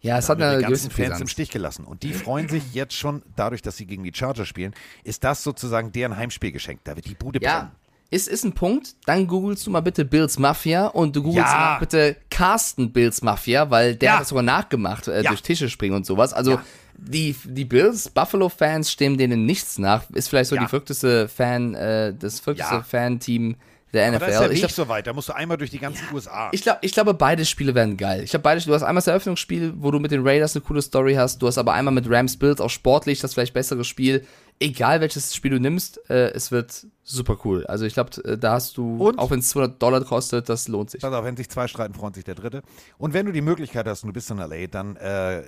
[SPEAKER 1] Ja, es hat eine
[SPEAKER 3] die ganzen Fans im
[SPEAKER 1] Brisanz.
[SPEAKER 3] Stich gelassen. Und die freuen sich jetzt schon, dadurch, dass sie gegen die Chargers spielen, ist das sozusagen deren Heimspiel geschenkt. Da wird die Bude
[SPEAKER 1] Ja,
[SPEAKER 3] brennen.
[SPEAKER 1] Ist, ist ein Punkt. Dann googelst du mal bitte Bills Mafia und du googelst
[SPEAKER 3] Ja.
[SPEAKER 1] mal bitte Carsten Bills Mafia, weil der
[SPEAKER 3] Ja.
[SPEAKER 1] hat das sogar nachgemacht, äh,
[SPEAKER 3] Ja.
[SPEAKER 1] durch Tische springen und sowas. Also die, die Bills, Buffalo-Fans stehen denen nichts nach. Ist vielleicht so die verrückteste Fan, äh, das verrückteste. Fan-Team der
[SPEAKER 3] Aber da ist
[SPEAKER 1] NFL.
[SPEAKER 3] der
[SPEAKER 1] Ich
[SPEAKER 3] Weg
[SPEAKER 1] glaub,
[SPEAKER 3] so weit. Da musst du einmal durch die ganzen USA.
[SPEAKER 1] ich, glaub, ich glaube, beide Spiele werden geil. Ich habe beide, du hast einmal das Eröffnungsspiel, wo du mit den Raiders eine coole Story hast. Du hast aber einmal mit Rams Bills auch sportlich das vielleicht bessere Spiel. Egal welches Spiel du nimmst, äh, es wird super cool. Also ich glaube, äh, da hast du,
[SPEAKER 3] Und?
[SPEAKER 1] auch wenn es 200 Dollar kostet, das lohnt sich.
[SPEAKER 3] Pass auf, wenn sich zwei streiten, freut sich der Dritte. Und wenn du die Möglichkeit hast und du bist in L.A., dann äh,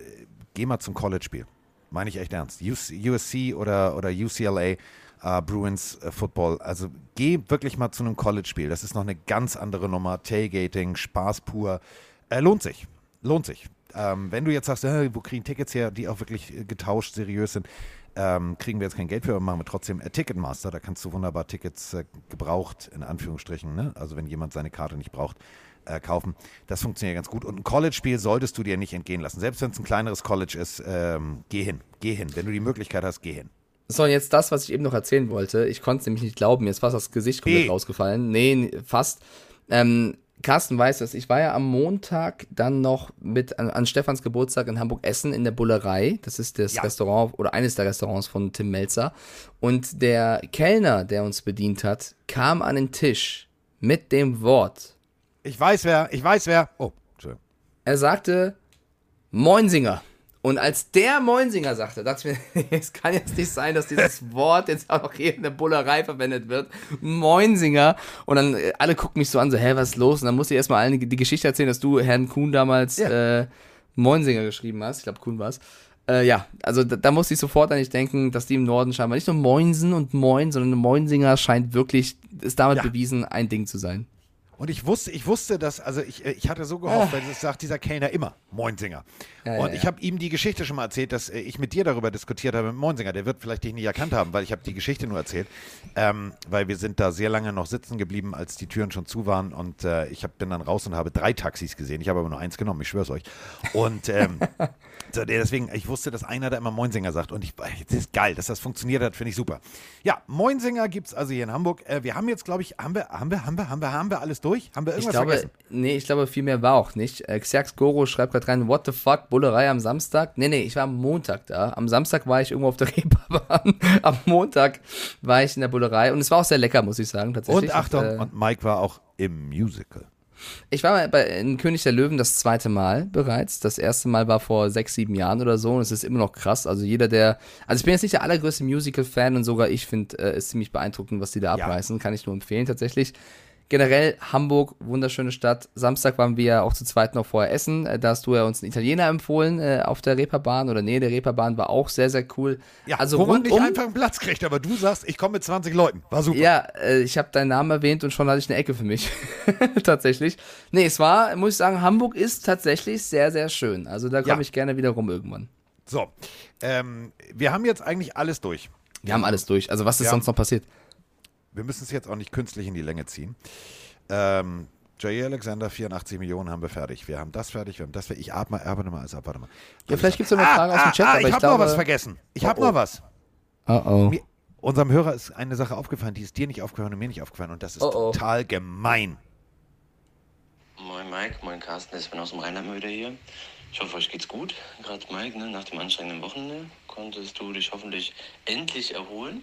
[SPEAKER 3] geh mal zum College-Spiel. Meine ich echt ernst. US, USC oder, oder UCLA, äh, Bruins äh, Football. Also geh wirklich mal zu einem College-Spiel. Das ist noch eine ganz andere Nummer. Tailgating, Spaß pur. Äh, lohnt sich. Lohnt sich. Ähm, wenn du jetzt sagst, äh, wo kriegen Tickets her, die auch wirklich äh, getauscht, seriös sind, ähm, kriegen wir jetzt kein Geld für, aber machen wir trotzdem äh, Ticketmaster. Da kannst du wunderbar Tickets äh, gebraucht, in Anführungsstrichen, ne? also wenn jemand seine Karte nicht braucht, äh, kaufen. Das funktioniert ganz gut. Und ein College-Spiel solltest du dir nicht entgehen lassen. Selbst wenn es ein kleineres College ist, ähm, geh hin. Geh hin. Wenn du die Möglichkeit hast, geh hin.
[SPEAKER 1] So, und jetzt das, was ich eben noch erzählen wollte. Ich konnte es nämlich nicht glauben. Mir ist fast das Gesicht komplett
[SPEAKER 3] Nee.
[SPEAKER 1] rausgefallen. Nee, fast. Ähm, Carsten weiß das. Ich war ja am Montag dann noch mit an, an Stefans Geburtstag in Hamburg essen in der Bullerei. Das ist das
[SPEAKER 3] Ja.
[SPEAKER 1] Restaurant oder eines der Restaurants von Tim Melzer. Und der Kellner, der uns bedient hat, kam an den Tisch mit dem Wort.
[SPEAKER 3] Ich weiß wer, ich weiß wer. Oh, Entschuldigung.
[SPEAKER 1] Er sagte Moinsinger. Und als der Moinsinger sagte, dachte ich mir, es kann jetzt nicht sein, dass dieses Wort jetzt auch noch hier in der Bullerei verwendet wird. Moinsinger. Und dann äh, alle gucken mich so an, so, hä, was ist los? Und dann musste ich erstmal allen die, Geschichte erzählen, dass du Herrn Kuhn damals äh, Moinsinger geschrieben hast. Ich glaube, Kuhn war es. Äh, ja, also da, da musste ich sofort an dich denken, dass die im Norden scheinbar nicht nur Moinsen und Moin, sondern Moinsinger scheint wirklich, ist damit
[SPEAKER 3] Ja.
[SPEAKER 1] bewiesen, ein Ding zu sein.
[SPEAKER 3] Und ich wusste, ich wusste, dass, also ich, äh, ich hatte so gehofft, weil das sagt dieser Kellner immer, Moinsinger.
[SPEAKER 1] Ja,
[SPEAKER 3] und
[SPEAKER 1] ja,
[SPEAKER 3] ich
[SPEAKER 1] ja.
[SPEAKER 3] habe ihm die Geschichte schon mal erzählt, dass äh, ich mit dir darüber diskutiert habe mit Moinsinger. Der wird vielleicht dich nicht erkannt haben, weil ich habe die Geschichte nur erzählt. Ähm, weil wir sind da sehr lange noch sitzen geblieben, als die Türen schon zu waren. Und äh, ich hab, bin dann raus und habe drei Taxis gesehen. Ich habe aber nur eins genommen, ich schwör's euch. Und ähm, so, deswegen, ich wusste, dass einer da immer Moinsinger sagt. Und ich, das ist geil, dass das funktioniert hat, finde ich super. Ja, Moinsinger gibt's also hier in Hamburg. Äh, wir haben jetzt, glaube ich, haben wir, haben wir, haben wir, haben wir, haben wir alles durch? Haben wir
[SPEAKER 1] Ich
[SPEAKER 3] irgendwas
[SPEAKER 1] glaube,
[SPEAKER 3] vergessen?
[SPEAKER 1] nee, ich glaube, viel mehr war auch nicht. Äh, Xerx Goro schreibt gerade rein, what the fuck, Bullerei am Samstag? Nee, nee, ich war am Montag da. Am Samstag war ich irgendwo auf der Reeperbahn. am Montag war ich in der Bullerei und es war auch sehr lecker, muss ich sagen, tatsächlich.
[SPEAKER 3] Und Achtung,
[SPEAKER 1] äh,
[SPEAKER 3] und Mike war auch im Musical.
[SPEAKER 1] Ich war bei in König der Löwen das zweite Mal bereits. Das erste Mal war vor sechs, sieben Jahren oder so und es ist immer noch krass. Also jeder, der, also ich bin jetzt nicht der allergrößte Musical-Fan und sogar ich finde äh, es ziemlich beeindruckend, was die da
[SPEAKER 3] Ja.
[SPEAKER 1] abreißen. Kann ich nur empfehlen tatsächlich. Generell Hamburg, wunderschöne Stadt. Samstag waren wir ja auch zu zweit noch vorher essen. Äh, Da hast du ja uns einen Italiener empfohlen äh, auf der Reeperbahn oder Nähe der Reeperbahn, war auch sehr, sehr cool.
[SPEAKER 3] Ja,
[SPEAKER 1] also
[SPEAKER 3] wo man nicht einfach einen Platz kriegt, aber du sagst, ich komme mit 20 Leuten. War super.
[SPEAKER 1] Ja, äh, ich habe deinen Namen erwähnt und schon hatte ich eine Ecke für mich. tatsächlich. Nee, es war, muss ich sagen, Hamburg ist tatsächlich sehr, sehr schön. Also da komme
[SPEAKER 3] Ja.
[SPEAKER 1] ich gerne wieder rum irgendwann.
[SPEAKER 3] So, ähm, wir haben jetzt eigentlich alles durch.
[SPEAKER 1] Wir haben alles durch. Also was ist
[SPEAKER 3] Ja.
[SPEAKER 1] sonst noch passiert?
[SPEAKER 3] Wir müssen es jetzt auch nicht künstlich in die Länge ziehen. Ähm, J.A. Alexander, 84 Millionen haben wir fertig. Wir haben das fertig, wir haben das fertig. Ich atme, warte mal, also, warte mal.
[SPEAKER 1] Ja, vielleicht gibt's noch eine Frage aus dem Chat,
[SPEAKER 3] ah,
[SPEAKER 1] aber
[SPEAKER 3] ich
[SPEAKER 1] ich
[SPEAKER 3] habe noch was vergessen. Ich habe
[SPEAKER 1] Oh, oh.
[SPEAKER 3] noch was.
[SPEAKER 1] Oh oh.
[SPEAKER 3] Mir, unserem Hörer ist eine Sache aufgefallen, die ist dir nicht aufgefallen und mir nicht aufgefallen. Und das ist
[SPEAKER 1] Oh, oh.
[SPEAKER 3] total gemein.
[SPEAKER 5] Moin Mike, moin Carsten, ich bin aus dem Rheinland mal wieder hier. Ich hoffe, euch geht's gut. Gerade Mike, ne, nach dem anstrengenden Wochenende konntest du dich hoffentlich endlich erholen.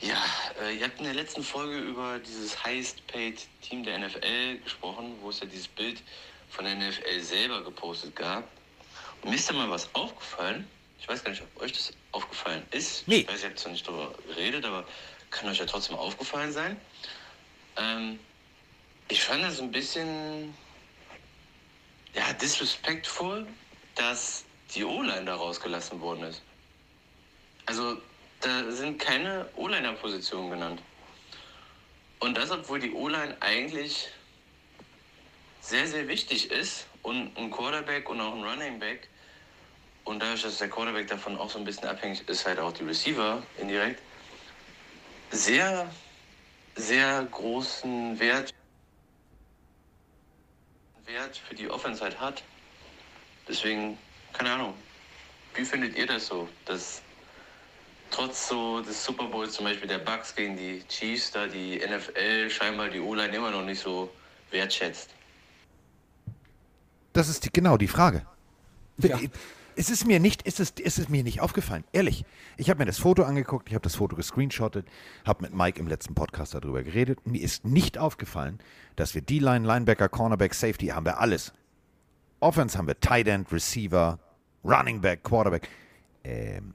[SPEAKER 4] Ja, äh, ihr habt in der letzten Folge über dieses highest paid Team der NFL gesprochen, wo es ja dieses Bild von der NFL selber gepostet gab. Und mir ist da mal was aufgefallen. Ich weiß gar nicht, ob euch das aufgefallen ist.
[SPEAKER 3] Nee.
[SPEAKER 4] Ich weiß, ihr habt zwar nicht darüber geredet, aber kann euch ja trotzdem aufgefallen sein. Ähm, ich fand das ein bisschen ja, disrespectful, dass die O-Line da rausgelassen worden ist. Also, da sind keine O-Liner-Positionen genannt. Und das, obwohl die O-Line eigentlich sehr, sehr wichtig ist und ein Quarterback und auch ein Running Back und dadurch, dass der Quarterback davon auch so ein bisschen abhängig ist, halt auch die Receiver indirekt, sehr, sehr großen Wert, Wert für die Offense halt hat. Deswegen, keine Ahnung. Wie findet ihr das so, dass trotz so des Super Bowls zum Beispiel der Bucks gegen die Chiefs da die NFL scheinbar die O-Line immer noch nicht so wertschätzt?
[SPEAKER 3] Das ist die, genau die Frage.
[SPEAKER 1] Ja.
[SPEAKER 3] Es ist mir nicht, es ist, es ist mir nicht aufgefallen, ehrlich. Ich habe mir das Foto angeguckt, ich habe das Foto gescreenshottet, habe mit Mike im letzten Podcast darüber geredet. Mir ist nicht aufgefallen, dass wir D-Line, Linebacker, Cornerback, Safety haben wir alles. Offense haben wir Tight End, Receiver, Running Back, Quarterback. Ähm,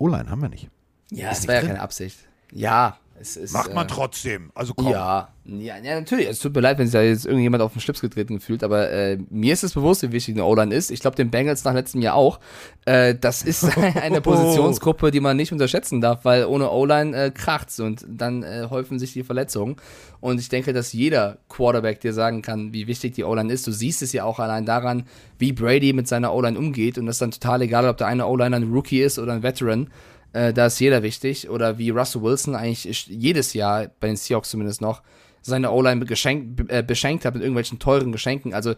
[SPEAKER 3] O-Line haben wir nicht.
[SPEAKER 1] Ja,
[SPEAKER 3] Ist
[SPEAKER 1] es
[SPEAKER 3] nicht
[SPEAKER 1] war ja keine Absicht. Ja, ist.
[SPEAKER 3] Macht man
[SPEAKER 1] äh,
[SPEAKER 3] trotzdem. Also komm.
[SPEAKER 1] Ja, ja, ja, natürlich. Es tut mir leid, wenn sich da jetzt irgendjemand auf den Schlips getreten fühlt, aber äh, mir ist es bewusst, wie wichtig eine O-Line ist. Ich glaube, den Bengals nach letztem Jahr auch. Äh, das ist eine Positionsgruppe, die man nicht unterschätzen darf, weil ohne O-Line äh, kracht's und dann äh, häufen sich die Verletzungen. Und ich denke, dass jeder Quarterback dir sagen kann, wie wichtig die O-Line ist. Du siehst es ja auch allein daran, wie Brady mit seiner O-Line umgeht. Und das ist dann total egal, ob der eine O-Liner ein Rookie ist oder ein Veteran. Äh, da ist jeder wichtig. Oder wie Russell Wilson eigentlich jedes Jahr, bei den Seahawks zumindest noch, seine O-Line äh, beschenkt hat mit irgendwelchen teuren Geschenken. Also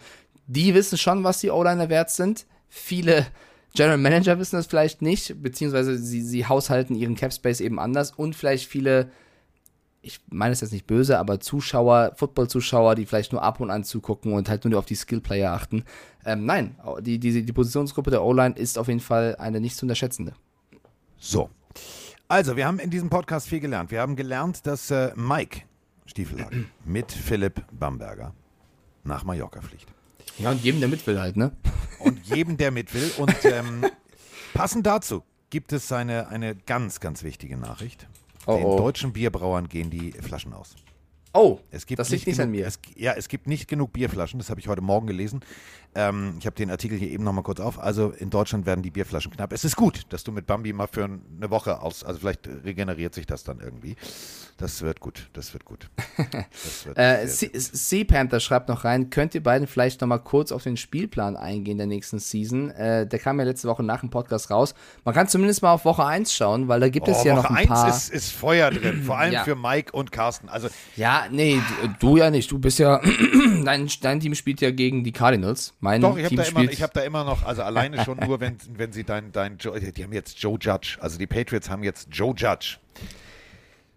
[SPEAKER 1] die wissen schon, was die O-Liner wert sind. Viele General Manager wissen das vielleicht nicht, beziehungsweise sie, sie haushalten ihren Cap Space eben anders und vielleicht viele, ich meine es jetzt nicht böse, aber Zuschauer, Football-Zuschauer, die vielleicht nur ab und an zugucken und halt nur auf die Skill-Player achten. Ähm, nein, die, die, die Positionsgruppe der O-Line ist auf jeden Fall eine nicht zu unterschätzende.
[SPEAKER 3] So. Also, wir haben in diesem Podcast viel gelernt. Wir haben gelernt, dass äh, Mike Stiefelhagen mit Philipp Bamberger nach Mallorca fliegt.
[SPEAKER 1] Ja, und jedem, der mit will halt, ne?
[SPEAKER 3] Und jedem, der mit will. Und ähm, passend dazu gibt es eine, eine ganz, ganz wichtige Nachricht.
[SPEAKER 1] Oh,
[SPEAKER 3] Den
[SPEAKER 1] oh.
[SPEAKER 3] deutschen Bierbrauern gehen die Flaschen aus.
[SPEAKER 1] Oh,
[SPEAKER 3] Es gibt
[SPEAKER 1] das liegt nicht
[SPEAKER 3] genug,
[SPEAKER 1] an mir.
[SPEAKER 3] Es, ja, es gibt nicht genug Bierflaschen, das habe ich heute Morgen gelesen. Ähm, ich habe den Artikel hier eben nochmal kurz auf. Also in Deutschland werden die Bierflaschen knapp. Es ist gut, dass du mit Bambi mal für eine Woche aus, also vielleicht regeneriert sich das dann irgendwie. Das wird gut, das wird gut. Das wird
[SPEAKER 1] Äh,
[SPEAKER 3] sehr,
[SPEAKER 1] Sea Sea Panther schreibt noch rein, könnt ihr beiden vielleicht noch mal kurz auf den Spielplan eingehen der nächsten Season? Äh, der kam ja letzte Woche nach dem Podcast raus. Man kann zumindest mal auf Woche 1 schauen, weil da gibt es
[SPEAKER 3] Oh,
[SPEAKER 1] ja
[SPEAKER 3] Woche
[SPEAKER 1] noch ein
[SPEAKER 3] eins
[SPEAKER 1] paar.
[SPEAKER 3] ist, ist Feuer drin, vor allem
[SPEAKER 1] Ja.
[SPEAKER 3] für Mike und Carsten. Also
[SPEAKER 1] ja, nee, du, du ja nicht. Du bist ja, dein, dein Team spielt ja gegen die Cardinals. Mein
[SPEAKER 3] doch, ich habe da, immer,
[SPEAKER 1] spielt.
[SPEAKER 3] ich hab da immer noch, also alleine schon nur, wenn, wenn sie dein, dein Joe, die haben jetzt Joe Judge, also die Patriots haben jetzt Joe Judge.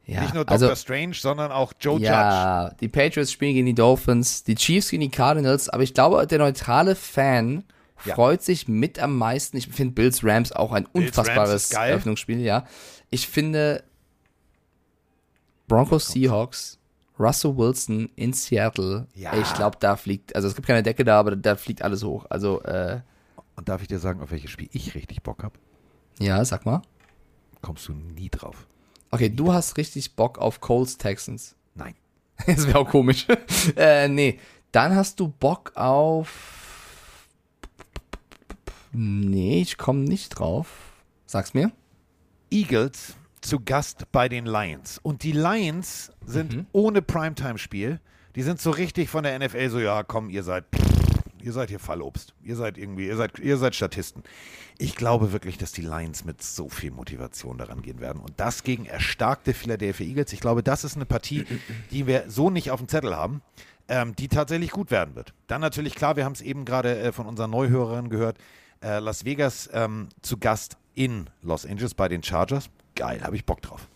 [SPEAKER 1] ja,
[SPEAKER 3] Nicht nur Dr.
[SPEAKER 1] also,
[SPEAKER 3] Strange, sondern auch Joe Judge.
[SPEAKER 1] ja, die Patriots spielen gegen die Dolphins, die Chiefs gegen die Cardinals, aber ich glaube, der neutrale Fan
[SPEAKER 3] Ja.
[SPEAKER 1] freut sich mit am meisten. Ich finde Bills Rams auch ein unfassbares. Eröffnungsspiel, ja. Ich finde Broncos Seahawks, Russell Wilson in Seattle.
[SPEAKER 3] Ja.
[SPEAKER 1] Ich glaube, da fliegt, also es gibt keine Decke da, aber da fliegt alles hoch. Also, äh,
[SPEAKER 3] Und darf ich dir sagen, auf welches Spiel ich richtig Bock habe?
[SPEAKER 1] ja, sag mal.
[SPEAKER 3] Kommst du nie drauf.
[SPEAKER 1] Okay, du hast richtig Bock auf Colts Texans.
[SPEAKER 3] Nein.
[SPEAKER 1] Das wäre auch komisch. äh, nee. Dann hast du Bock auf. Nee, ich komme nicht drauf. Sag's mir.
[SPEAKER 3] Eagles zu Gast bei den Lions. Und die Lions sind
[SPEAKER 1] Mhm.
[SPEAKER 3] ohne Primetime-Spiel. Die sind so richtig von der NFL so, ja, komm, ihr seid, ihr seid hier Fallobst. Ihr seid irgendwie, ihr seid, ihr seid Statisten. Ich glaube wirklich, dass die Lions mit so viel Motivation daran gehen werden. Und das gegen erstarkte Philadelphia Eagles. Ich glaube, das ist eine Partie, die wir so nicht auf dem Zettel haben, ähm, die tatsächlich gut werden wird. Dann natürlich klar, wir haben es eben gerade äh, von unserer Neuhörerin gehört, äh, Las Vegas ähm, zu Gast in Los Angeles bei den Chargers. Geil, habe ich Bock drauf.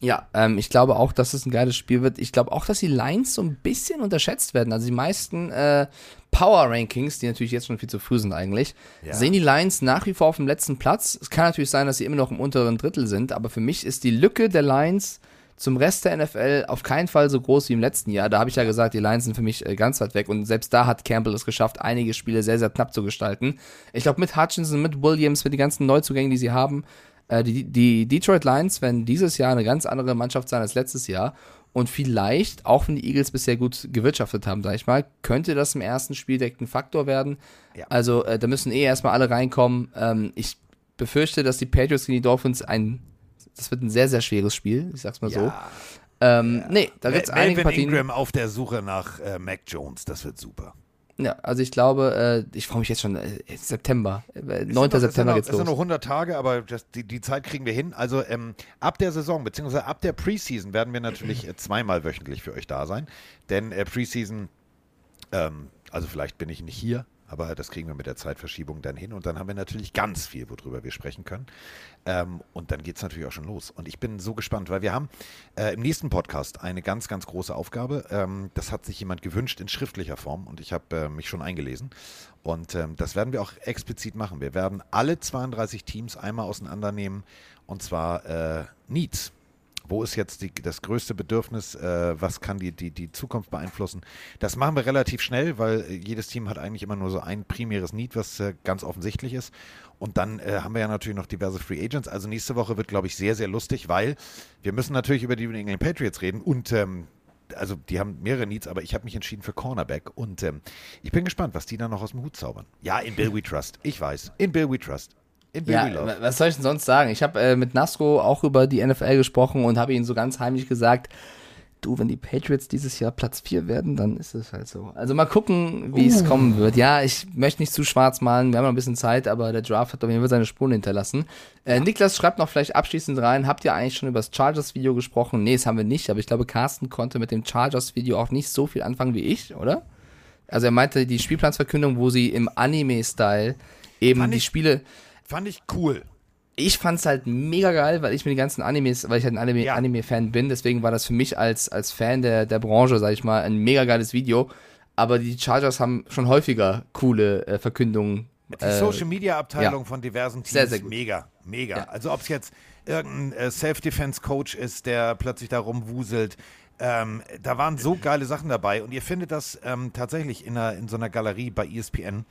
[SPEAKER 1] Ja, ähm, ich glaube auch, dass es ein geiles Spiel wird. Ich glaube auch, dass die Lines so ein bisschen unterschätzt werden. Also die meisten äh, Power Rankings, die natürlich jetzt schon viel zu früh sind eigentlich,
[SPEAKER 3] Ja.
[SPEAKER 1] sehen die Lions nach wie vor auf dem letzten Platz. Es kann natürlich sein, dass sie immer noch im unteren Drittel sind, aber für mich ist die Lücke der Lions zum Rest der NFL auf keinen Fall so groß wie im letzten Jahr. Da habe ich ja gesagt, die Lions sind für mich äh, ganz weit weg und selbst da hat Campbell es geschafft, einige Spiele sehr, sehr knapp zu gestalten. Ich glaube, mit Hutchinson, mit Williams, mit den ganzen Neuzugängen, die sie haben, äh, die, die Detroit Lions werden dieses Jahr eine ganz andere Mannschaft sein als letztes Jahr. Und vielleicht, auch wenn die Eagles bisher gut gewirtschaftet haben, sag ich mal, könnte das im ersten Spiel direkt ein Faktor werden.
[SPEAKER 3] Ja.
[SPEAKER 1] Also äh, da müssen eh erstmal alle reinkommen. Ähm, ich befürchte, dass die Patriots gegen die Dolphins ein, das wird ein sehr, sehr schweres Spiel, ich sag's mal so. Ähm, Nee, da wird es
[SPEAKER 3] Melvin
[SPEAKER 1] einige Partien.
[SPEAKER 3] Ingram auf der Suche nach äh, Mac Jones, das wird super.
[SPEAKER 1] Ja, also ich glaube, äh, ich freue mich jetzt schon, äh, September, äh, 9.
[SPEAKER 3] Es sind noch-
[SPEAKER 1] September
[SPEAKER 3] noch,
[SPEAKER 1] geht's
[SPEAKER 3] Es sind
[SPEAKER 1] los.
[SPEAKER 3] noch 100 Tage, aber das, die, die Zeit kriegen wir hin. Also ähm, ab der Saison, beziehungsweise ab der Preseason werden wir natürlich äh, zweimal wöchentlich für euch da sein. Denn äh, Preseason, ähm, also vielleicht bin ich nicht hier, aber das kriegen wir mit der Zeitverschiebung dann hin. Und dann haben wir natürlich ganz viel, worüber wir sprechen können. Ähm, und dann geht es natürlich auch schon los. Und ich bin so gespannt, weil wir haben äh, im nächsten Podcast eine ganz, ganz große Aufgabe. Ähm, das hat sich jemand gewünscht in schriftlicher Form und ich habe äh, mich schon eingelesen. Und ähm, das werden wir auch explizit machen. Wir werden alle 32 Teams einmal auseinandernehmen und zwar äh, Needs. Wo ist jetzt die, das größte Bedürfnis? Äh, was kann die, die, die Zukunft beeinflussen? Das machen wir relativ schnell, weil äh, jedes Team hat eigentlich immer nur so ein primäres Need, was äh, ganz offensichtlich ist. Und dann äh, haben wir ja natürlich noch diverse Free Agents. Also nächste Woche wird, glaube ich, sehr, sehr lustig, weil wir müssen natürlich über die New England Patriots reden und ähm, also die haben mehrere Needs, aber ich habe mich entschieden für Cornerback und ähm, ich bin gespannt, was die da noch aus dem Hut zaubern. Ja, in Bill We Trust. Ich weiß. In Bill We Trust. In Bill
[SPEAKER 1] Ja,
[SPEAKER 3] Love.
[SPEAKER 1] wa- was soll ich denn sonst sagen? Ich habe äh, mit Nasco auch über die NFL gesprochen und habe ihm so ganz heimlich gesagt, du, wenn die Patriots dieses Jahr Platz 4 werden, dann ist es halt so. Also mal gucken, wie es kommen wird. Ja, ich möchte nicht zu schwarz malen, wir haben noch ein bisschen Zeit, aber der Draft hat auf jeden Fall seine Spuren hinterlassen. Äh, Niklas schreibt noch vielleicht abschließend rein, habt ihr eigentlich schon über das Chargers-Video gesprochen? Nee, das haben wir nicht, aber ich glaube, Carsten konnte mit dem Chargers-Video auch nicht so viel anfangen wie ich, oder? Also er meinte die Spielplansverkündung, wo sie im Anime-Style eben die Spiele
[SPEAKER 3] Fand ich cool.
[SPEAKER 1] ich fand's halt mega geil, weil ich mir die ganzen Animes, weil ich halt ein Anime,
[SPEAKER 3] Ja.
[SPEAKER 1] Anime-Fan bin, deswegen war das für mich als, als Fan der, der Branche, sag ich mal, ein mega geiles Video. Aber die Chargers haben schon häufiger coole äh, Verkündungen.
[SPEAKER 3] Die
[SPEAKER 1] äh,
[SPEAKER 3] Social Media Abteilung
[SPEAKER 1] ja.
[SPEAKER 3] von diversen Teams,
[SPEAKER 1] Sehr, sehr gut.
[SPEAKER 3] mega, mega.
[SPEAKER 1] Ja.
[SPEAKER 3] Also ob es jetzt irgendein äh, Self-Defense-Coach ist, der plötzlich da rumwuselt. Ähm, da waren so geile Sachen dabei und ihr findet das ähm, tatsächlich in, einer, in so einer Galerie bei ESPN,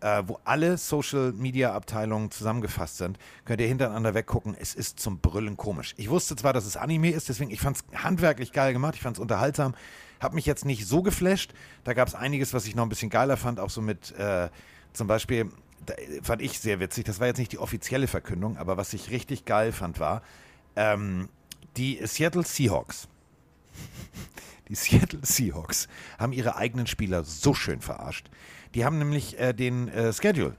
[SPEAKER 3] äh, wo alle Social-Media-Abteilungen zusammengefasst sind. Könnt ihr hintereinander weggucken. Es ist zum Brüllen komisch. Ich wusste zwar, dass es Anime ist, deswegen, ich fand es handwerklich geil gemacht, ich fand es unterhaltsam, habe mich jetzt nicht so geflasht. Da gab es einiges, was ich noch ein bisschen geiler fand, auch so mit äh, zum Beispiel, fand ich sehr witzig, das war jetzt nicht die offizielle Verkündung, aber was ich richtig geil fand, war, ähm, die Seattle Seahawks. Die Seattle Seahawks haben ihre eigenen Spieler so schön verarscht. Die haben nämlich äh, den äh, Schedule,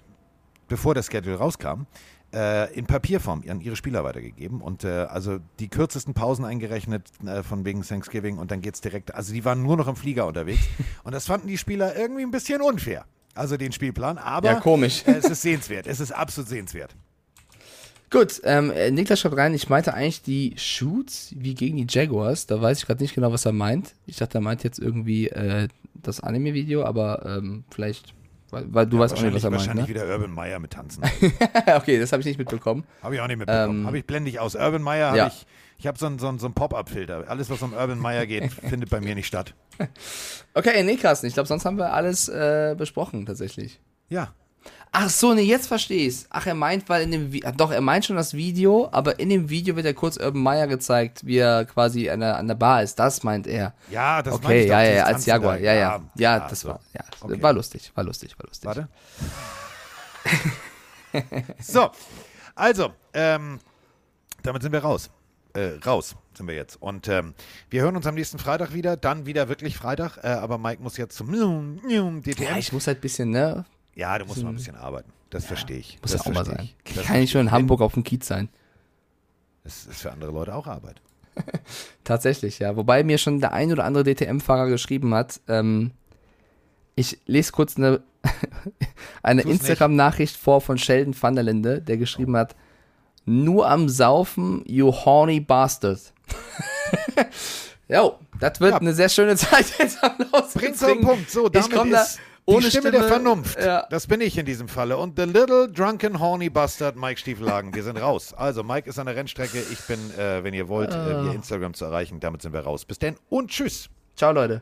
[SPEAKER 3] bevor der Schedule rauskam, äh, in Papierform an ihre Spieler weitergegeben und äh, also die kürzesten Pausen eingerechnet äh, von wegen Thanksgiving und dann geht's direkt, also die waren nur noch im Flieger unterwegs und das fanden die Spieler irgendwie ein bisschen unfair. Also den Spielplan, aber
[SPEAKER 1] Ja, komisch.
[SPEAKER 3] äh, es ist sehenswert, es ist absolut sehenswert.
[SPEAKER 1] Gut, ähm, äh, Niklas schreibt rein, ich meinte eigentlich die Shoots wie gegen die Jaguars. Da weiß ich gerade nicht genau, was er meint. Ich dachte, er meint jetzt irgendwie äh, das Anime-Video, aber ähm, vielleicht, weil, weil du weißt auch nicht, was er meint.
[SPEAKER 3] wahrscheinlich
[SPEAKER 1] Ne?
[SPEAKER 3] wieder Urban Meyer mit Tanzen.
[SPEAKER 1] okay, das habe ich nicht mitbekommen.
[SPEAKER 3] Habe ich auch nicht mitbekommen.
[SPEAKER 1] Ähm,
[SPEAKER 3] habe ich blende ich aus. Urban Meyer habe
[SPEAKER 1] ja.
[SPEAKER 3] ich. Ich habe so einen so einen- so einen Pop-Up-Filter. Alles, was um Urban Meyer geht, findet bei mir nicht statt.
[SPEAKER 1] Okay, nee, Carsten, ich glaube, sonst haben wir alles äh, besprochen tatsächlich.
[SPEAKER 3] Ja.
[SPEAKER 1] Ach so, nee, jetzt verstehe ich's. Ach, er meint, weil in dem Vi- doch, er meint schon das Video, aber in dem Video wird ja kurz Urban Meyer gezeigt, wie er quasi an der, an der Bar ist. Das meint er.
[SPEAKER 3] Ja, das
[SPEAKER 1] okay,
[SPEAKER 3] ich doch,
[SPEAKER 1] ja, ja,
[SPEAKER 3] dieses
[SPEAKER 1] ja, als Jaguar. Ja, ja. Ja, das
[SPEAKER 3] so.
[SPEAKER 1] war, ja,
[SPEAKER 3] Okay.
[SPEAKER 1] war lustig, war lustig, war lustig.
[SPEAKER 3] Warte. so, also, ähm, damit sind wir raus. Äh, raus sind wir jetzt. Und ähm, wir hören uns am nächsten Freitag wieder. Dann wieder wirklich Freitag. Äh, aber Mike muss jetzt zum DTM.
[SPEAKER 1] Ja, ich muss halt ein bisschen, ne?
[SPEAKER 3] Ja, du musst mal ein bisschen arbeiten. Das verstehe ich.
[SPEAKER 1] Muss
[SPEAKER 3] das
[SPEAKER 1] ja auch mal sein.
[SPEAKER 3] ich. Das
[SPEAKER 1] Kann ich schon in Hamburg auf dem Kiez sein.
[SPEAKER 3] Das ist für andere Leute auch Arbeit.
[SPEAKER 1] Tatsächlich, ja. Wobei mir schon der ein oder andere DTM-Fahrer geschrieben hat, ähm, ich lese kurz eine, eine. Instagram-Nachricht vor von Sheldon van der Linde, der geschrieben hat, Nur am Saufen, you horny bastard. Jo, das wird
[SPEAKER 3] Ja.
[SPEAKER 1] eine sehr schöne Zeit jetzt am Laus.
[SPEAKER 3] Punkt. So, damit
[SPEAKER 1] komm da
[SPEAKER 3] ist die
[SPEAKER 1] ohne
[SPEAKER 3] Stimme,
[SPEAKER 1] Stimme,
[SPEAKER 3] der Vernunft.
[SPEAKER 1] ja.
[SPEAKER 3] Das bin ich in diesem Falle. Und the little drunken horny bastard Mike Stiefelhagen. Wir sind raus. Also, Mike ist an der Rennstrecke. Ich bin, äh, wenn ihr wollt,
[SPEAKER 1] Ah.
[SPEAKER 3] äh, via Instagram zu erreichen. Damit sind wir raus. Bis dann und tschüss.
[SPEAKER 1] Ciao, Leute.